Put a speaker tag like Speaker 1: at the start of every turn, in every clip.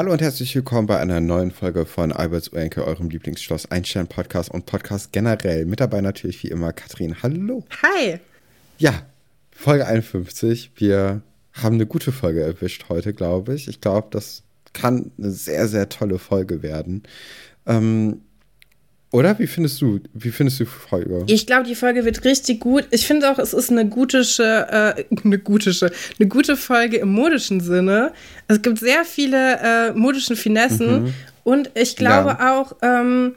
Speaker 1: Hallo und herzlich willkommen bei einer neuen Folge von Alberts Urenke, eurem Lieblingsschloss Einstein Podcast und Podcast generell. Mit dabei natürlich wie immer Katrin. Hallo.
Speaker 2: Hi.
Speaker 1: Ja, Folge 51. Wir haben eine gute Folge erwischt heute, glaube ich. Ich glaube, das kann eine sehr, sehr tolle Folge werden. Ähm, oder? Wie findest du, wie findest du die Folge?
Speaker 2: Ich glaube, die Folge wird richtig gut. Ich finde auch, es ist eine gutische, äh, eine gutische, eine gute Folge im modischen Sinne. Es gibt sehr viele äh, modischen Finessen mhm. und ich glaube ja. auch, ähm,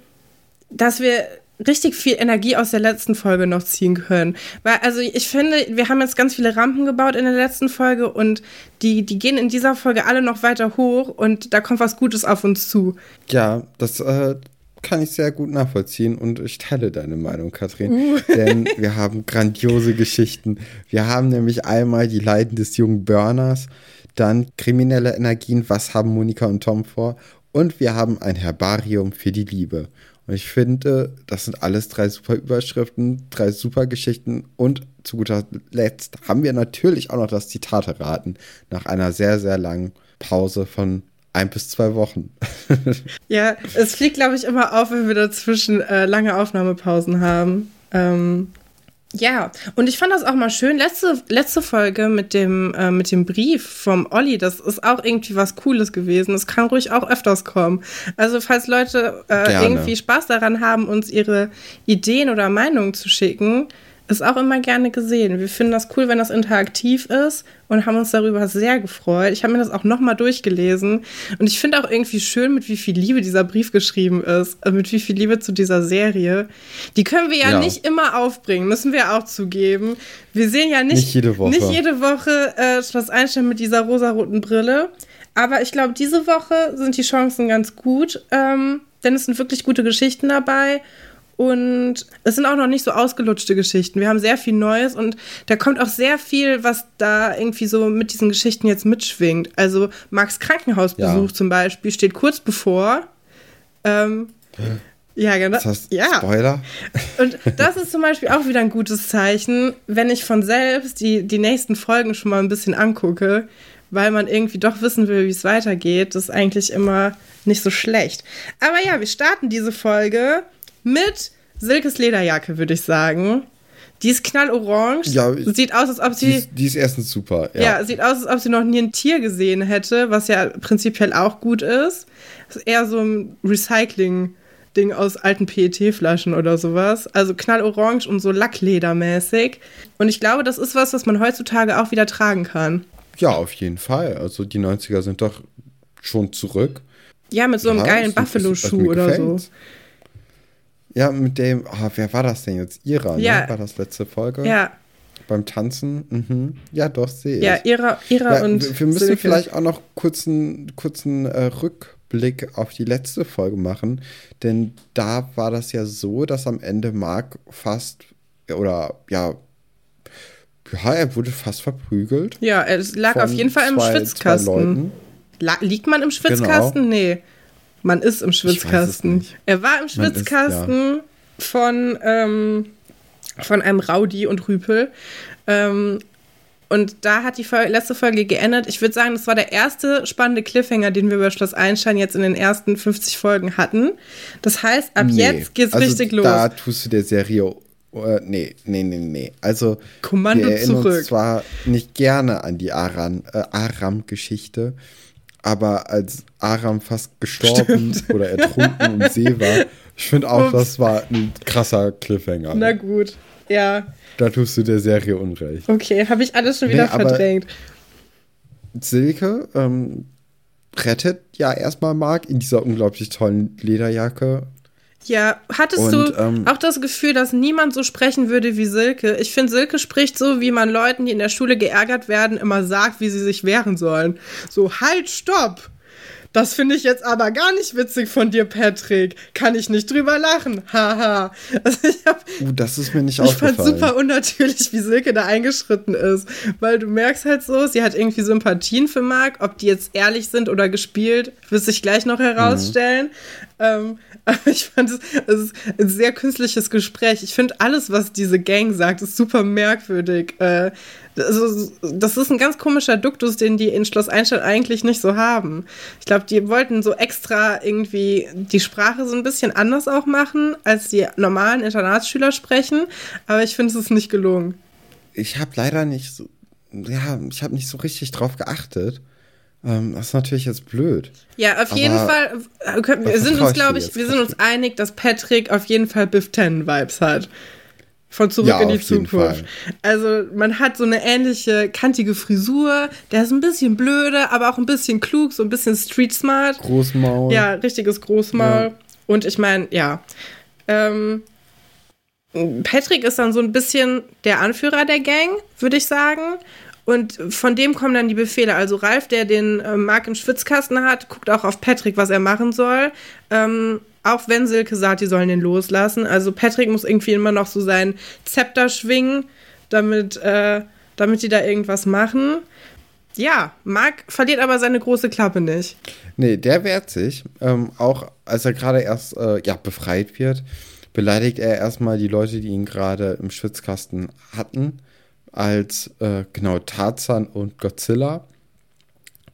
Speaker 2: dass wir richtig viel Energie aus der letzten Folge noch ziehen können. Weil, also ich finde, wir haben jetzt ganz viele Rampen gebaut in der letzten Folge und die, die gehen in dieser Folge alle noch weiter hoch und da kommt was Gutes auf uns zu.
Speaker 1: Ja, das, äh, kann ich sehr gut nachvollziehen und ich teile deine Meinung, Katrin. Denn wir haben grandiose Geschichten. Wir haben nämlich einmal die Leiden des jungen Burners, dann kriminelle Energien, was haben Monika und Tom vor? Und wir haben ein Herbarium für die Liebe. Und ich finde, das sind alles drei super Überschriften, drei super Geschichten und zu guter Letzt haben wir natürlich auch noch das Zitate raten nach einer sehr, sehr langen Pause von ein bis zwei Wochen.
Speaker 2: ja, es fliegt, glaube ich, immer auf, wenn wir dazwischen äh, lange Aufnahmepausen haben. Ähm, ja, und ich fand das auch mal schön. Letzte, letzte Folge mit dem, äh, mit dem Brief vom Olli, das ist auch irgendwie was Cooles gewesen. Das kann ruhig auch öfters kommen. Also, falls Leute äh, irgendwie Spaß daran haben, uns ihre Ideen oder Meinungen zu schicken, ist auch immer gerne gesehen. Wir finden das cool, wenn das interaktiv ist und haben uns darüber sehr gefreut. Ich habe mir das auch nochmal durchgelesen und ich finde auch irgendwie schön, mit wie viel Liebe dieser Brief geschrieben ist, also mit wie viel Liebe zu dieser Serie. Die können wir ja, ja. nicht immer aufbringen, müssen wir auch zugeben. Wir sehen ja nicht,
Speaker 1: nicht jede Woche,
Speaker 2: nicht jede Woche äh, Schloss Einstein mit dieser rosaroten Brille. Aber ich glaube, diese Woche sind die Chancen ganz gut, ähm, denn es sind wirklich gute Geschichten dabei. Und es sind auch noch nicht so ausgelutschte Geschichten. Wir haben sehr viel Neues und da kommt auch sehr viel, was da irgendwie so mit diesen Geschichten jetzt mitschwingt. Also Marks Krankenhausbesuch ja. zum Beispiel steht kurz bevor. Ähm, ja, genau.
Speaker 1: Das heißt, ja. Spoiler.
Speaker 2: Und das ist zum Beispiel auch wieder ein gutes Zeichen, wenn ich von selbst die, die nächsten Folgen schon mal ein bisschen angucke, weil man irgendwie doch wissen will, wie es weitergeht. Das ist eigentlich immer nicht so schlecht. Aber ja, wir starten diese Folge mit Silkes Lederjacke, würde ich sagen. Die ist knallorange. Ja, sieht aus, als ob sie.
Speaker 1: Die ist, die ist erstens super.
Speaker 2: Ja. ja. sieht aus, als ob sie noch nie ein Tier gesehen hätte, was ja prinzipiell auch gut ist. Das ist eher so ein Recycling-Ding aus alten PET-Flaschen oder sowas. Also knallorange und so Lackledermäßig. Und ich glaube, das ist was, was man heutzutage auch wieder tragen kann.
Speaker 1: Ja, auf jeden Fall. Also die 90er sind doch schon zurück.
Speaker 2: Ja, mit so einem ja, geilen Buffalo-Schuh oder so.
Speaker 1: Ja, mit dem, oh, wer war das denn jetzt? Ira, ne? ja. ne? War das letzte Folge?
Speaker 2: Ja.
Speaker 1: Beim Tanzen? Mhm. Ja, doch, sehe ich.
Speaker 2: Ja, Ira, Ira ja, und.
Speaker 1: Wir müssen Silke. vielleicht auch noch kurzen, kurzen äh, Rückblick auf die letzte Folge machen, denn da war das ja so, dass am Ende Mark fast oder ja, ja, er wurde fast verprügelt.
Speaker 2: Ja, er lag auf jeden Fall im zwei, Schwitzkasten. Zwei liegt man im Schwitzkasten? Genau. Nee. Man ist im Schwitzkasten. Er war im Schwitzkasten ist, ja. von, ähm, von einem Raudi und Rüpel. Ähm, und da hat die Folge, letzte Folge geendet. Ich würde sagen, das war der erste spannende Cliffhanger, den wir über Schloss Einstein jetzt in den ersten 50 Folgen hatten. Das heißt, ab nee. jetzt geht's also richtig los.
Speaker 1: Da tust du der Serie Uh, nee, nee, nee, nee. Also,
Speaker 2: Kommando wir erinnern zurück. uns
Speaker 1: zwar nicht gerne an die äh, Aram-Geschichte, aber als Aram fast gestorben Stimmt. oder ertrunken im See war, ich finde auch, Ups. das war ein krasser Cliffhanger.
Speaker 2: Na gut, ja.
Speaker 1: Da tust du der Serie Unrecht.
Speaker 2: Okay, habe ich alles schon wieder nee, verdrängt.
Speaker 1: Silke ähm, rettet ja erstmal Mark in dieser unglaublich tollen Lederjacke
Speaker 2: ja, hattest und, du ähm, auch das Gefühl, dass niemand so sprechen würde wie Silke? Ich finde, Silke spricht so, wie man Leuten, die in der Schule geärgert werden, immer sagt, wie sie sich wehren sollen. So, halt, stopp! Das finde ich jetzt aber gar nicht witzig von dir, Patrick. Kann ich nicht drüber lachen. Haha. also ich hab,
Speaker 1: uh, das ist mir nicht ich aufgefallen. Ich
Speaker 2: fand super unnatürlich, wie Silke da eingeschritten ist. Weil du merkst halt so, sie hat irgendwie Sympathien für Marc. Ob die jetzt ehrlich sind oder gespielt, wird sich gleich noch herausstellen. Mhm. Ähm, aber ich fand es, es ist ein sehr künstliches Gespräch. Ich finde alles, was diese Gang sagt, ist super merkwürdig. Äh, also, das ist ein ganz komischer Duktus, den die in Schloss Einstein eigentlich nicht so haben. Ich glaube, die wollten so extra irgendwie die Sprache so ein bisschen anders auch machen, als die normalen Internatsschüler sprechen. Aber ich finde, es ist nicht gelungen.
Speaker 1: Ich habe leider nicht so, ja, ich habe nicht so richtig drauf geachtet. Ähm, das ist natürlich jetzt blöd.
Speaker 2: Ja, auf jeden Fall. Äh, wir sind uns, glaube ich, wir sind uns einig, dass Patrick auf jeden Fall Biff Ten Vibes hat. Von Zurück ja, in die Zukunft. Also man hat so eine ähnliche kantige Frisur. Der ist ein bisschen blöde, aber auch ein bisschen klug, so ein bisschen street smart.
Speaker 1: Großmaul.
Speaker 2: Ja, richtiges Großmaul. Ja. Und ich meine, ja. Ähm, Patrick ist dann so ein bisschen der Anführer der Gang, würde ich sagen. Und von dem kommen dann die Befehle. Also Ralf, der den äh, Mark im Schwitzkasten hat, guckt auch auf Patrick, was er machen soll. Ähm, auch wenn Silke sagt, die sollen den loslassen. Also Patrick muss irgendwie immer noch so sein Zepter schwingen, damit, äh, damit die da irgendwas machen. Ja, Mark verliert aber seine große Klappe nicht.
Speaker 1: Nee, der wehrt sich. Ähm, auch als er gerade erst äh, ja, befreit wird, beleidigt er erstmal die Leute, die ihn gerade im Schwitzkasten hatten, als äh, genau Tarzan und Godzilla.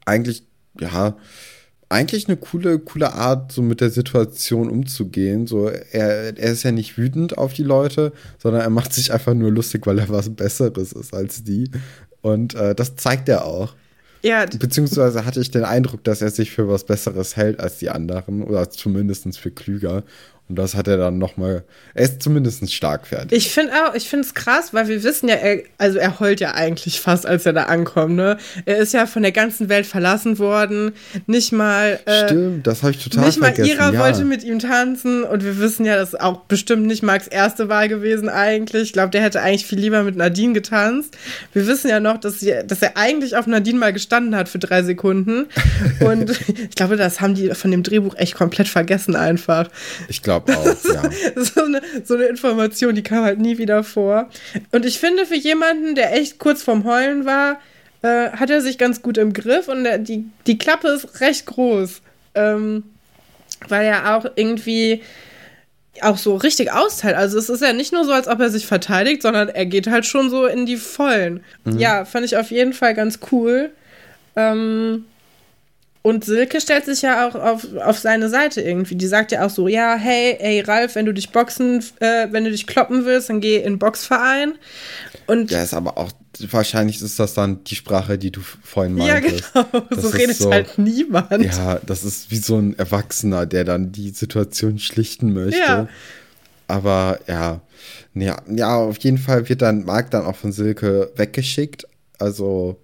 Speaker 1: Eigentlich, ja, eigentlich eine coole, coole Art, so mit der Situation umzugehen. So, er, er ist ja nicht wütend auf die Leute, sondern er macht sich einfach nur lustig, weil er was Besseres ist als die. Und äh, das zeigt er auch. Ja. Beziehungsweise hatte ich den Eindruck, dass er sich für was Besseres hält als die anderen oder zumindest für klüger. Und das hat er dann nochmal. Er ist zumindest stark fertig.
Speaker 2: Ich finde auch, ich finde es krass, weil wir wissen ja, er, also er heult ja eigentlich fast, als er da ankommt, ne? Er ist ja von der ganzen Welt verlassen worden. Nicht mal.
Speaker 1: Äh, Stimmt, das habe ich total nicht vergessen.
Speaker 2: Nicht mal Ira ja. wollte mit ihm tanzen und wir wissen ja, das ist auch bestimmt nicht Marks erste Wahl gewesen eigentlich. Ich glaube, der hätte eigentlich viel lieber mit Nadine getanzt. Wir wissen ja noch, dass, sie, dass er eigentlich auf Nadine mal gestanden hat für drei Sekunden. und ich glaube, das haben die von dem Drehbuch echt komplett vergessen einfach.
Speaker 1: Ich glaube auch, ja.
Speaker 2: so, eine, so eine Information, die kam halt nie wieder vor. Und ich finde, für jemanden, der echt kurz vorm Heulen war, äh, hat er sich ganz gut im Griff und der, die, die Klappe ist recht groß. Ähm, weil er auch irgendwie auch so richtig austeilt. Also es ist ja nicht nur so, als ob er sich verteidigt, sondern er geht halt schon so in die Vollen. Mhm. Ja, fand ich auf jeden Fall ganz cool. Ähm, und Silke stellt sich ja auch auf, auf seine Seite irgendwie. Die sagt ja auch so, ja, hey, ey, Ralf, wenn du dich boxen, äh, wenn du dich kloppen willst, dann geh in den Boxverein. Und
Speaker 1: ja, ist aber auch, wahrscheinlich ist das dann die Sprache, die du vorhin meintest.
Speaker 2: Ja, genau. Das so redet so, halt niemand.
Speaker 1: Ja, das ist wie so ein Erwachsener, der dann die Situation schlichten möchte. Ja. Aber ja, ja, ja, auf jeden Fall wird dann Marc dann auch von Silke weggeschickt. Also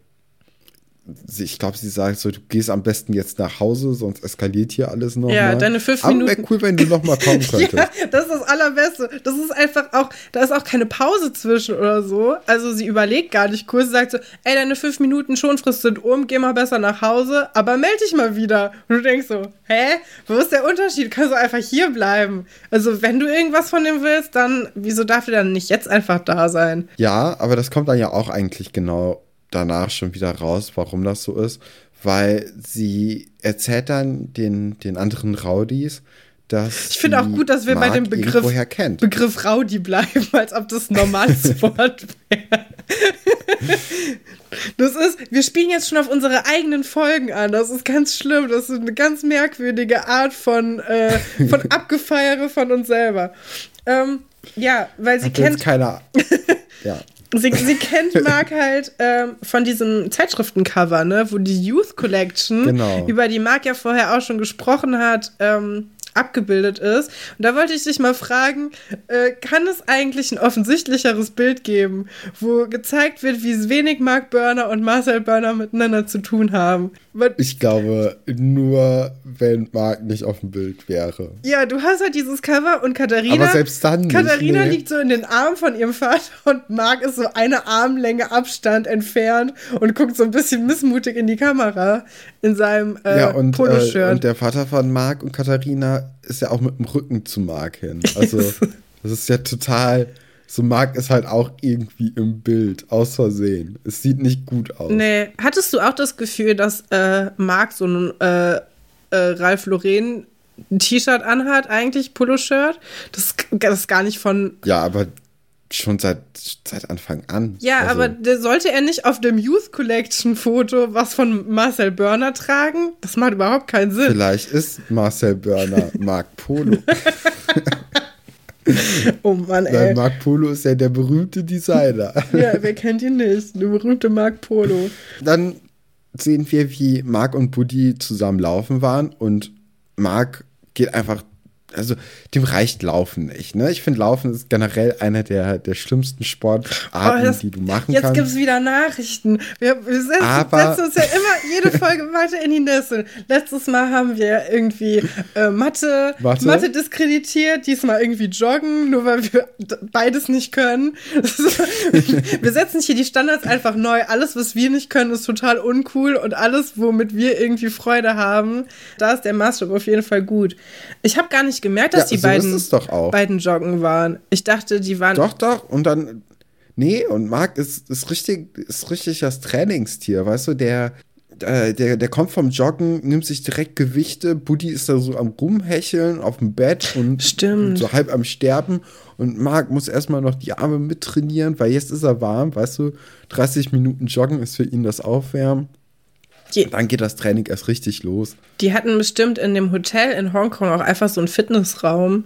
Speaker 1: ich glaube, sie sagt so, du gehst am besten jetzt nach Hause, sonst eskaliert hier alles noch.
Speaker 2: Ja, mal. deine fünf Aber Minuten.
Speaker 1: wäre cool, wenn du noch mal kommen könntest. ja,
Speaker 2: das ist das Allerbeste. Das ist einfach auch, da ist auch keine Pause zwischen oder so. Also sie überlegt gar nicht kurz, sie sagt so, ey, deine fünf Minuten Schonfrist sind um, geh mal besser nach Hause, aber melde dich mal wieder. Und du denkst so, hä? Wo ist der Unterschied? Kannst du einfach hier bleiben? Also wenn du irgendwas von dem willst, dann, wieso darf er dann nicht jetzt einfach da sein?
Speaker 1: Ja, aber das kommt dann ja auch eigentlich genau danach schon wieder raus, warum das so ist, weil sie erzählt dann den, den anderen Rowdies, dass
Speaker 2: ich finde auch gut, dass wir Mark bei dem Begriff, Begriff Rowdy bleiben, als ob das ein normales Wort wäre. Das ist, wir spielen jetzt schon auf unsere eigenen Folgen an. Das ist ganz schlimm. Das ist eine ganz merkwürdige Art von, äh, von Abgefeiere von uns selber. Ähm, ja, weil sie Hat kennt.
Speaker 1: keiner. ja.
Speaker 2: Sie, sie kennt Mark halt ähm, von diesem Zeitschriftencover, ne, wo die Youth Collection, genau. über die Mark ja vorher auch schon gesprochen hat, ähm, abgebildet ist. Und da wollte ich dich mal fragen, äh, kann es eigentlich ein offensichtlicheres Bild geben, wo gezeigt wird, wie wenig Mark Burner und Marcel Burner miteinander zu tun haben?
Speaker 1: Ich glaube, nur wenn Mark nicht auf dem Bild wäre.
Speaker 2: Ja, du hast halt dieses Cover und Katharina.
Speaker 1: Aber selbst dann nicht,
Speaker 2: Katharina nee. liegt so in den Armen von ihrem Vater und Mark ist so eine Armlänge Abstand entfernt und guckt so ein bisschen missmutig in die Kamera in seinem äh, ja, und.
Speaker 1: Äh, und der Vater von Mark und Katharina ist ja auch mit dem Rücken zu Mark hin. Also, das ist ja total. So Mark ist halt auch irgendwie im Bild, aus Versehen. Es sieht nicht gut aus.
Speaker 2: Nee, hattest du auch das Gefühl, dass äh, Mark so ein äh, äh, Ralf Lauren ein T-Shirt anhat, eigentlich Poloshirt. Das, das ist gar nicht von.
Speaker 1: Ja, aber schon seit, seit Anfang an.
Speaker 2: Ja, also. aber sollte er nicht auf dem Youth Collection Foto was von Marcel Börner tragen? Das macht überhaupt keinen Sinn.
Speaker 1: Vielleicht ist Marcel Börner Marc Polo.
Speaker 2: oh Mann, ey.
Speaker 1: Weil Marc Polo ist ja der berühmte Designer.
Speaker 2: ja, wer kennt ihn nicht? Der berühmte Marc Polo.
Speaker 1: Dann sehen wir, wie Marc und Buddy zusammen laufen waren und Marc geht einfach also dem reicht Laufen nicht. Ne? Ich finde, Laufen ist generell einer der, der schlimmsten Sportarten, oh, das, die du machen
Speaker 2: jetzt
Speaker 1: kannst.
Speaker 2: Jetzt gibt es wieder Nachrichten. Wir, wir setzen,
Speaker 1: Aber,
Speaker 2: setzen, uns ja immer jede Folge weiter in die Nässe. Letztes Mal haben wir irgendwie äh, Mathe, Mathe? Mathe diskreditiert, diesmal irgendwie Joggen, nur weil wir beides nicht können. wir setzen hier die Standards einfach neu. Alles, was wir nicht können, ist total uncool und alles, womit wir irgendwie Freude haben, da ist der Maßstab auf jeden Fall gut. Ich habe gar nicht gemerkt, dass ja, die so beiden, beiden joggen waren. Ich dachte, die waren.
Speaker 1: Doch, doch. Und dann. Nee, und Marc ist, ist, richtig, ist richtig das Trainingstier, weißt du, der, äh, der, der kommt vom Joggen, nimmt sich direkt Gewichte, Buddy ist da so am Rumhecheln auf dem Bett und,
Speaker 2: Stimmt.
Speaker 1: so halb am Sterben und Marc muss erstmal noch die Arme mittrainieren, weil jetzt ist er warm, weißt du, 30 Minuten Joggen ist für ihn das Aufwärmen. Die, dann geht das Training erst richtig los.
Speaker 2: Die hatten bestimmt in dem Hotel in Hongkong auch einfach so einen Fitnessraum.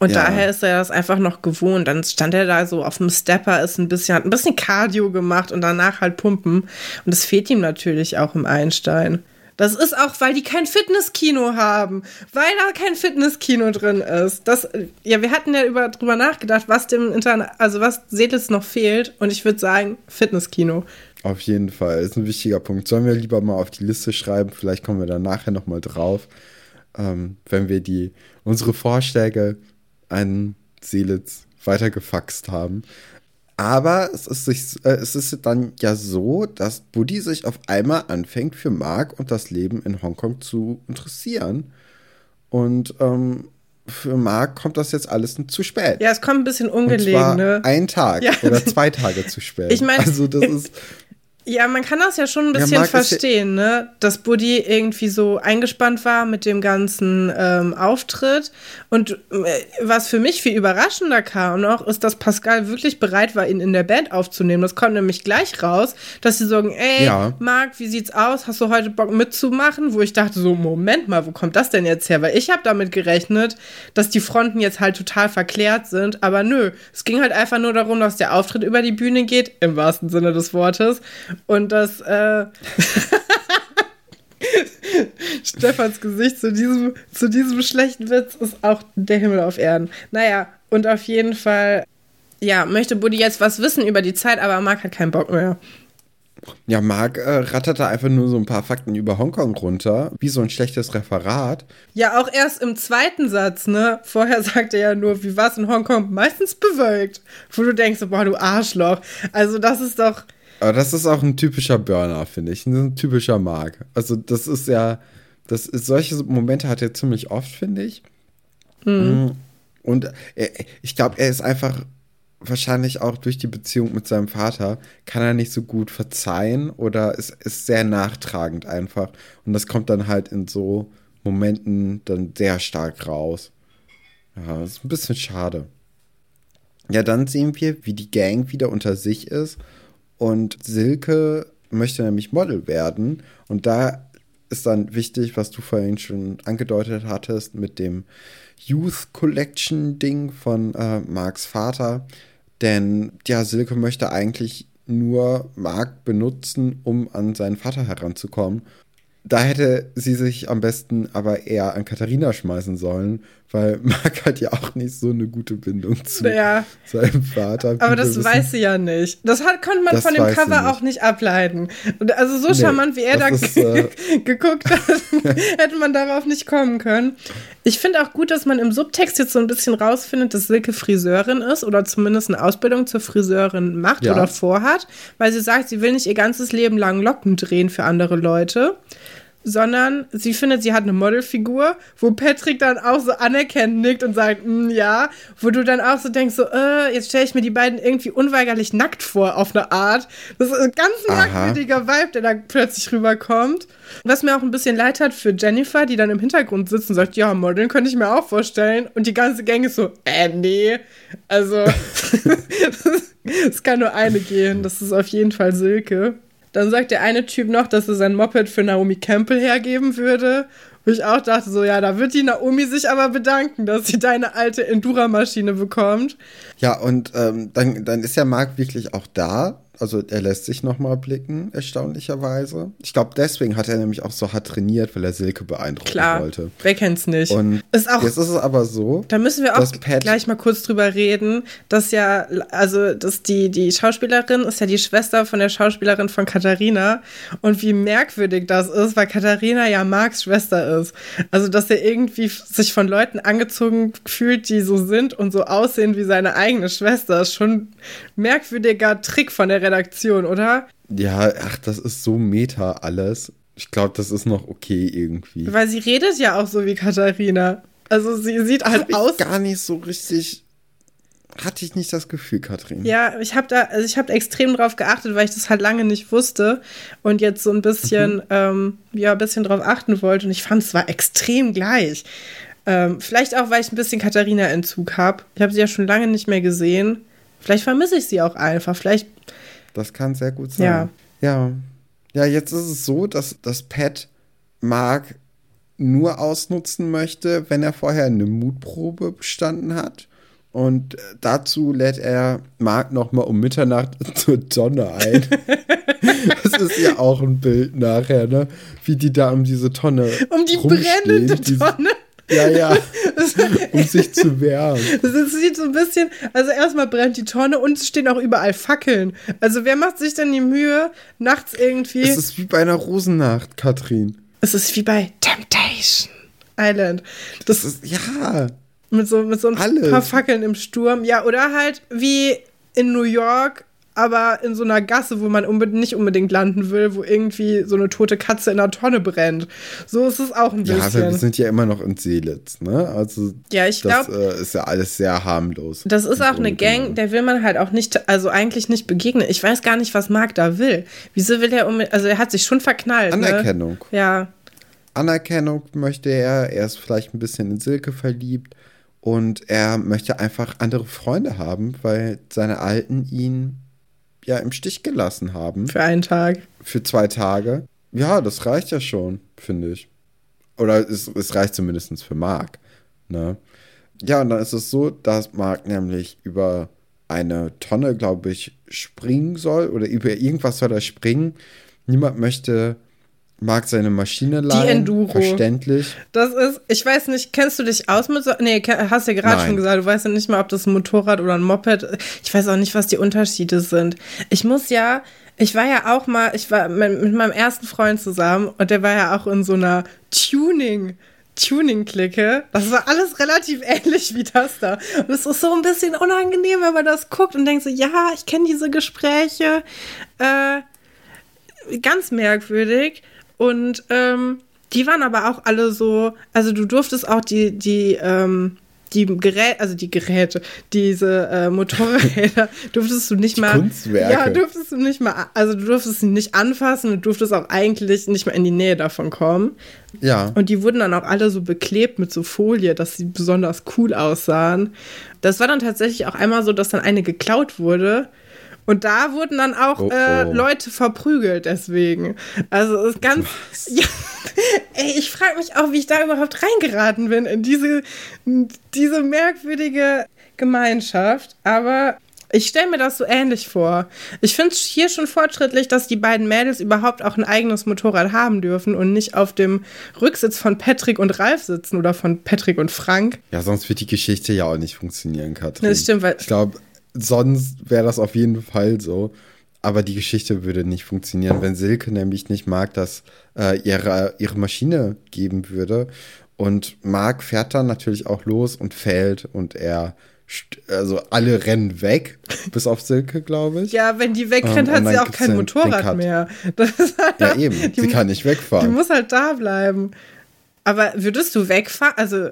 Speaker 2: Und ja. daher ist er das einfach noch gewohnt. Dann stand er da so auf dem Stepper, ist ein bisschen, hat ein bisschen Cardio gemacht und danach halt pumpen. Und das fehlt ihm natürlich auch im Einstein. Das ist auch, weil die kein Fitnesskino haben, weil da kein Fitnesskino drin ist. Das, ja, wir hatten ja über, drüber nachgedacht, was dem Internet, also was Seelitz noch fehlt. Und ich würde sagen, Fitnesskino.
Speaker 1: Auf jeden Fall, ist ein wichtiger Punkt. Sollen wir lieber mal auf die Liste schreiben? Vielleicht kommen wir dann nachher nochmal drauf, ähm, wenn wir die, unsere Vorschläge an Seelitz weitergefaxt haben. Aber es ist, sich, äh, es ist dann ja so, dass Buddy sich auf einmal anfängt, für Mark und das Leben in Hongkong zu interessieren. Und ähm, für Marc kommt das jetzt alles zu spät.
Speaker 2: Ja, es kommt ein bisschen ungelegen. Ne?
Speaker 1: Ein Tag ja. oder zwei Tage zu spät.
Speaker 2: Ich meine, also das ist ja, man kann das ja schon ein bisschen ja, verstehen, ne? Dass Buddy irgendwie so eingespannt war mit dem ganzen ähm, Auftritt. Und äh, was für mich viel überraschender kam noch, ist, dass Pascal wirklich bereit war, ihn in der Band aufzunehmen. Das kommt nämlich gleich raus, dass sie sagen, ey, ja. Marc, wie sieht's aus? Hast du heute Bock mitzumachen? Wo ich dachte so, Moment mal, wo kommt das denn jetzt her? Weil ich habe damit gerechnet, dass die Fronten jetzt halt total verklärt sind. Aber nö, es ging halt einfach nur darum, dass der Auftritt über die Bühne geht, im wahrsten Sinne des Wortes. Und das äh, Stefans Gesicht zu diesem, zu diesem schlechten Witz ist auch der Himmel auf Erden. Naja, und auf jeden Fall, ja, möchte Buddy jetzt was wissen über die Zeit, aber Marc hat keinen Bock mehr.
Speaker 1: Ja, Marc äh, ratterte einfach nur so ein paar Fakten über Hongkong runter, wie so ein schlechtes Referat.
Speaker 2: Ja, auch erst im zweiten Satz, ne? Vorher sagte er ja nur, wie war es in Hongkong? Meistens bewölkt. Wo du denkst, boah, du Arschloch. Also, das ist doch
Speaker 1: aber das ist auch ein typischer Burner, finde ich. Ein typischer Mark. Also, das ist ja, das ist, solche Momente hat er ziemlich oft, finde ich. Mhm. Und er, ich glaube, er ist einfach wahrscheinlich auch durch die Beziehung mit seinem Vater, kann er nicht so gut verzeihen oder ist, ist sehr nachtragend einfach. Und das kommt dann halt in so Momenten dann sehr stark raus. Ja, das ist ein bisschen schade. Ja, dann sehen wir, wie die Gang wieder unter sich ist und Silke möchte nämlich Model werden. Und da ist dann wichtig, was du vorhin schon angedeutet hattest, mit dem Youth Collection Ding von äh, Marks Vater. Denn ja, Silke möchte eigentlich nur Mark benutzen, um an seinen Vater heranzukommen. Da hätte sie sich am besten aber eher an Katharina schmeißen sollen, weil Marc hat ja auch nicht so eine gute Bindung zu ja. seinem Vater.
Speaker 2: Aber das wissen. weiß sie ja nicht. Das hat, konnte man das von dem Cover nicht. auch nicht ableiten. Und also so nee, charmant, wie er da ist, äh geguckt hat, hätte man darauf nicht kommen können. Ich finde auch gut, dass man im Subtext jetzt so ein bisschen rausfindet, dass Silke Friseurin ist oder zumindest eine Ausbildung zur Friseurin macht ja. oder vorhat, weil sie sagt, sie will nicht ihr ganzes Leben lang Locken drehen für andere Leute sondern sie findet, sie hat eine Modelfigur, wo Patrick dann auch so anerkennend nickt und sagt, mm, ja, wo du dann auch so denkst, so, äh, jetzt stelle ich mir die beiden irgendwie unweigerlich nackt vor auf eine Art. Das ist ein ganz merkwürdiger Vibe, der da plötzlich rüberkommt. Was mir auch ein bisschen leid hat für Jennifer, die dann im Hintergrund sitzt und sagt, ja, Modeln könnte ich mir auch vorstellen. Und die ganze Gang ist so, äh, nee. Also, es kann nur eine gehen. Das ist auf jeden Fall Silke. Dann sagt der eine Typ noch, dass er sein Moped für Naomi Campbell hergeben würde. Wo ich auch dachte, so, ja, da wird die Naomi sich aber bedanken, dass sie deine alte Endura-Maschine bekommt.
Speaker 1: Ja, und ähm, dann, dann ist ja Marc wirklich auch da also er lässt sich nochmal blicken, erstaunlicherweise. Ich glaube, deswegen hat er nämlich auch so hart trainiert, weil er Silke beeindrucken Klar, wollte.
Speaker 2: Wer kennt's nicht?
Speaker 1: Und ist auch, jetzt ist es aber so.
Speaker 2: Da müssen wir auch gleich mal kurz drüber reden, dass ja, also dass die, die Schauspielerin ist ja die Schwester von der Schauspielerin von Katharina. Und wie merkwürdig das ist, weil Katharina ja Marks Schwester ist. Also, dass er irgendwie sich von Leuten angezogen fühlt, die so sind und so aussehen wie seine eigene Schwester, ist schon ein merkwürdiger Trick von der Redaktion, oder?
Speaker 1: Ja, ach, das ist so meta alles. Ich glaube, das ist noch okay irgendwie.
Speaker 2: Weil sie redet ja auch so wie Katharina. Also sie sieht halt Hab aus.
Speaker 1: Gar nicht so richtig. Hatte ich nicht das Gefühl, Katrin.
Speaker 2: Ja, ich habe da, also ich habe extrem drauf geachtet, weil ich das halt lange nicht wusste und jetzt so ein bisschen, mhm. ähm, ja, ein bisschen drauf achten wollte und ich fand es war extrem gleich. Ähm, vielleicht auch, weil ich ein bisschen Katharina-Entzug habe. Ich habe sie ja schon lange nicht mehr gesehen. Vielleicht vermisse ich sie auch einfach. Vielleicht
Speaker 1: das kann sehr gut sein. Ja. Ja, ja jetzt ist es so, dass, dass Pat Mark nur ausnutzen möchte, wenn er vorher eine Mutprobe bestanden hat. Und dazu lädt er Mark nochmal um Mitternacht zur Tonne ein. das ist ja auch ein Bild nachher, ne? Wie die da um diese Tonne.
Speaker 2: Um die brennende Tonne.
Speaker 1: Ja, ja. um sich zu wehren.
Speaker 2: Das sieht so ein bisschen, also erstmal brennt die Tonne und es stehen auch überall Fackeln. Also wer macht sich denn die Mühe, nachts irgendwie.
Speaker 1: Es ist wie bei einer Rosennacht, Katrin.
Speaker 2: Es ist wie bei Temptation Island.
Speaker 1: Das, das ist, ja.
Speaker 2: Mit so, mit so ein Alles. paar Fackeln im Sturm. Ja, oder halt wie in New York aber in so einer Gasse, wo man unbedingt, nicht unbedingt landen will, wo irgendwie so eine tote Katze in einer Tonne brennt. So ist es auch ein bisschen. Ja, aber
Speaker 1: wir sind ja immer noch in Seelitz, ne? Also
Speaker 2: ja, ich
Speaker 1: das äh, ist ja alles sehr harmlos.
Speaker 2: Das ist auch eine Gang, der will man halt auch nicht, also eigentlich nicht begegnen. Ich weiß gar nicht, was Marc da will. Wieso will er um, also er hat sich schon verknallt.
Speaker 1: Ne? Anerkennung.
Speaker 2: Ne? Ja.
Speaker 1: Anerkennung möchte er. Er ist vielleicht ein bisschen in Silke verliebt. Und er möchte einfach andere Freunde haben, weil seine Alten ihn ja im Stich gelassen haben.
Speaker 2: Für einen Tag.
Speaker 1: Für zwei Tage. Ja, das reicht ja schon, finde ich. Oder es, es reicht zumindest für Marc. Ne? Ja, und dann ist es so, dass Marc nämlich über eine Tonne, glaube ich, springen soll oder über irgendwas soll er springen. Niemand möchte mag seine Maschine leihen. Die Enduro. Verständlich.
Speaker 2: Das ist, ich weiß nicht, kennst du dich aus mit so, nee, hast ja gerade schon gesagt, du weißt ja nicht mal, ob das ein Motorrad oder ein Moped, ich weiß auch nicht, was die Unterschiede sind. Ich muss ja, ich war ja auch mal, ich war mit, mit meinem ersten Freund zusammen und der war ja auch in so einer Tuning, Tuning-Clique. Das war alles relativ ähnlich wie das da. Und es ist so ein bisschen unangenehm, wenn man das guckt und denkt so, ja, ich kenne diese Gespräche. Äh, ganz merkwürdig. Und ähm, die waren aber auch alle so, also du durftest auch die, die, ähm, die Geräte, also die Geräte, diese äh, Motorräder, durftest du nicht die mal.
Speaker 1: Kunstwerke.
Speaker 2: Ja, durftest du nicht mal, also du durftest sie nicht anfassen und durftest auch eigentlich nicht mal in die Nähe davon kommen.
Speaker 1: Ja.
Speaker 2: Und die wurden dann auch alle so beklebt mit so Folie, dass sie besonders cool aussahen. Das war dann tatsächlich auch einmal so, dass dann eine geklaut wurde und da wurden dann auch oh, äh, oh. Äh, Leute verprügelt deswegen. Also es ist ganz. Ja, ey, ich frage mich auch, wie ich da überhaupt reingeraten bin in diese, diese merkwürdige Gemeinschaft. Aber ich stelle mir das so ähnlich vor. Ich finde es hier schon fortschrittlich, dass die beiden Mädels überhaupt auch ein eigenes Motorrad haben dürfen und nicht auf dem Rücksitz von Patrick und Ralf sitzen oder von Patrick und Frank.
Speaker 1: Ja, sonst wird die Geschichte ja auch nicht funktionieren, Katrin.
Speaker 2: Das stimmt, weil.
Speaker 1: Ich glaube, sonst wäre das auf jeden Fall so. Aber die Geschichte würde nicht funktionieren, wenn Silke nämlich nicht mag, dass äh, ihre, ihre Maschine geben würde. Und Marc fährt dann natürlich auch los und fällt und er also alle rennen weg, bis auf Silke, glaube ich.
Speaker 2: Ja, wenn die wegrennt, ähm, hat sie auch kein Motorrad mehr.
Speaker 1: Halt, ja, eben. Sie kann nicht wegfahren.
Speaker 2: Die muss halt da bleiben. Aber würdest du wegfahren? Also,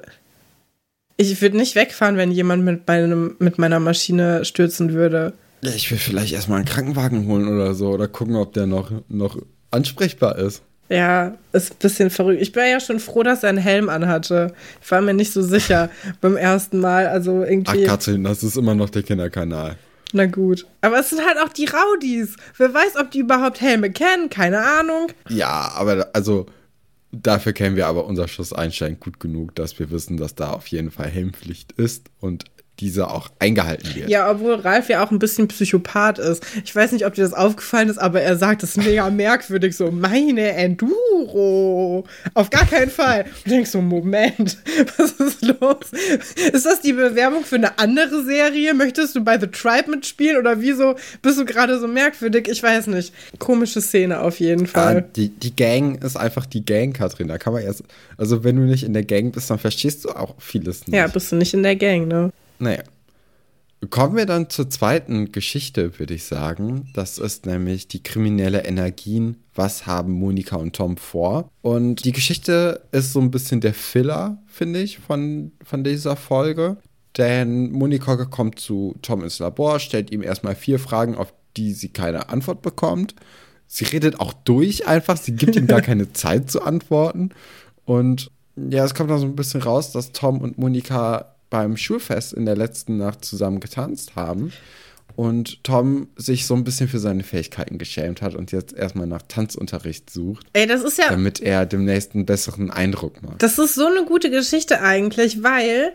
Speaker 2: ich würde nicht wegfahren, wenn jemand mit, meinem, mit meiner Maschine stürzen würde.
Speaker 1: Ja, ich will vielleicht erstmal einen Krankenwagen holen oder so oder gucken, ob der noch, noch ansprechbar ist.
Speaker 2: Ja, ist ein bisschen verrückt. Ich war ja schon froh, dass er einen Helm anhatte. Ich war mir nicht so sicher beim ersten Mal. Also irgendwie.
Speaker 1: Ach, Katrin, das ist immer noch der Kinderkanal.
Speaker 2: Na gut. Aber es sind halt auch die Raudis. Wer weiß, ob die überhaupt Helme kennen? Keine Ahnung.
Speaker 1: Ja, aber also dafür kennen wir aber unser Schuss Einstein gut genug, dass wir wissen, dass da auf jeden Fall Helmpflicht ist und diese auch eingehalten wird.
Speaker 2: Ja, obwohl Ralf ja auch ein bisschen Psychopath ist. Ich weiß nicht, ob dir das aufgefallen ist, aber er sagt es mega merkwürdig so, meine Enduro. Auf gar keinen Fall. Du denkst so, Moment, was ist los? Ist das die Bewerbung für eine andere Serie? Möchtest du bei The Tribe mitspielen oder wieso bist du gerade so merkwürdig? Ich weiß nicht. Komische Szene auf jeden Fall. Ja,
Speaker 1: die, die Gang ist einfach die Gang, Katrin. Da kann man erst, also wenn du nicht in der Gang bist, dann verstehst du auch vieles nicht.
Speaker 2: Ja, bist du nicht in der Gang, ne?
Speaker 1: Naja. Kommen wir dann zur zweiten Geschichte, würde ich sagen. Das ist nämlich die kriminelle Energien. Was haben Monika und Tom vor? Und die Geschichte ist so ein bisschen der Filler, finde ich, von, von dieser Folge. Denn Monika kommt zu Tom ins Labor, stellt ihm erstmal vier Fragen, auf die sie keine Antwort bekommt. Sie redet auch durch einfach, sie gibt ihm gar keine Zeit zu antworten. Und ja, es kommt dann so ein bisschen raus, dass Tom und Monika beim Schulfest in der letzten Nacht zusammen getanzt haben und Tom sich so ein bisschen für seine Fähigkeiten geschämt hat und jetzt erstmal nach Tanzunterricht sucht.
Speaker 2: Ey, das ist ja.
Speaker 1: Damit er demnächst einen besseren Eindruck macht.
Speaker 2: Das ist so eine gute Geschichte eigentlich, weil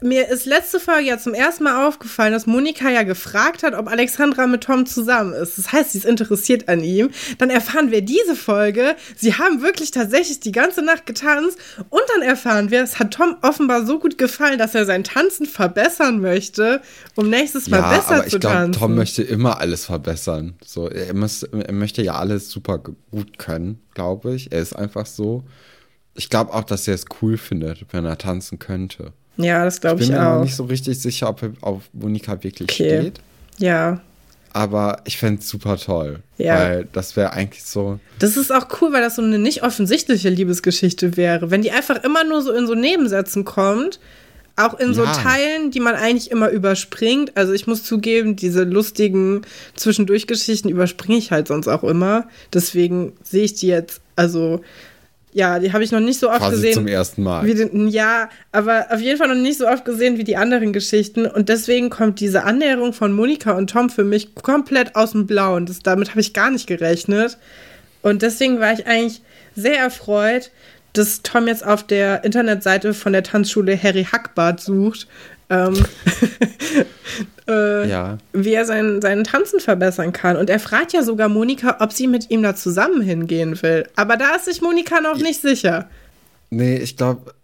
Speaker 2: mir ist letzte Folge ja zum ersten Mal aufgefallen, dass Monika ja gefragt hat, ob Alexandra mit Tom zusammen ist. Das heißt, sie ist interessiert an ihm. Dann erfahren wir diese Folge, sie haben wirklich tatsächlich die ganze Nacht getanzt. Und dann erfahren wir, es hat Tom offenbar so gut gefallen, dass er sein Tanzen verbessern möchte, um nächstes Mal ja, besser aber zu ich glaub, tanzen.
Speaker 1: Tom möchte immer alles verbessern. So, er, muss, er möchte ja alles super gut können, glaube ich. Er ist einfach so. Ich glaube auch, dass er es cool findet, wenn er tanzen könnte.
Speaker 2: Ja, das glaube ich,
Speaker 1: ich
Speaker 2: auch. Ich bin mir
Speaker 1: noch nicht so richtig sicher, ob er auf Monika wirklich okay. steht.
Speaker 2: Ja.
Speaker 1: Aber ich fände es super toll. Ja. Weil das wäre eigentlich so.
Speaker 2: Das ist auch cool, weil das so eine nicht offensichtliche Liebesgeschichte wäre. Wenn die einfach immer nur so in so Nebensätzen kommt, auch in so ja. Teilen, die man eigentlich immer überspringt. Also ich muss zugeben, diese lustigen Zwischendurchgeschichten überspringe ich halt sonst auch immer. Deswegen sehe ich die jetzt, also ja, die habe ich noch nicht so oft Quasi gesehen.
Speaker 1: zum ersten Mal.
Speaker 2: Die, ja, aber auf jeden Fall noch nicht so oft gesehen wie die anderen Geschichten. Und deswegen kommt diese Annäherung von Monika und Tom für mich komplett aus dem Blauen. Das, damit habe ich gar nicht gerechnet. Und deswegen war ich eigentlich sehr erfreut, dass Tom jetzt auf der Internetseite von der Tanzschule Harry Hackbart sucht ähm, äh, ja. wie er sein, seinen Tanzen verbessern kann. Und er fragt ja sogar Monika, ob sie mit ihm da zusammen hingehen will. Aber da ist sich Monika noch nicht sicher.
Speaker 1: Nee, ich glaube,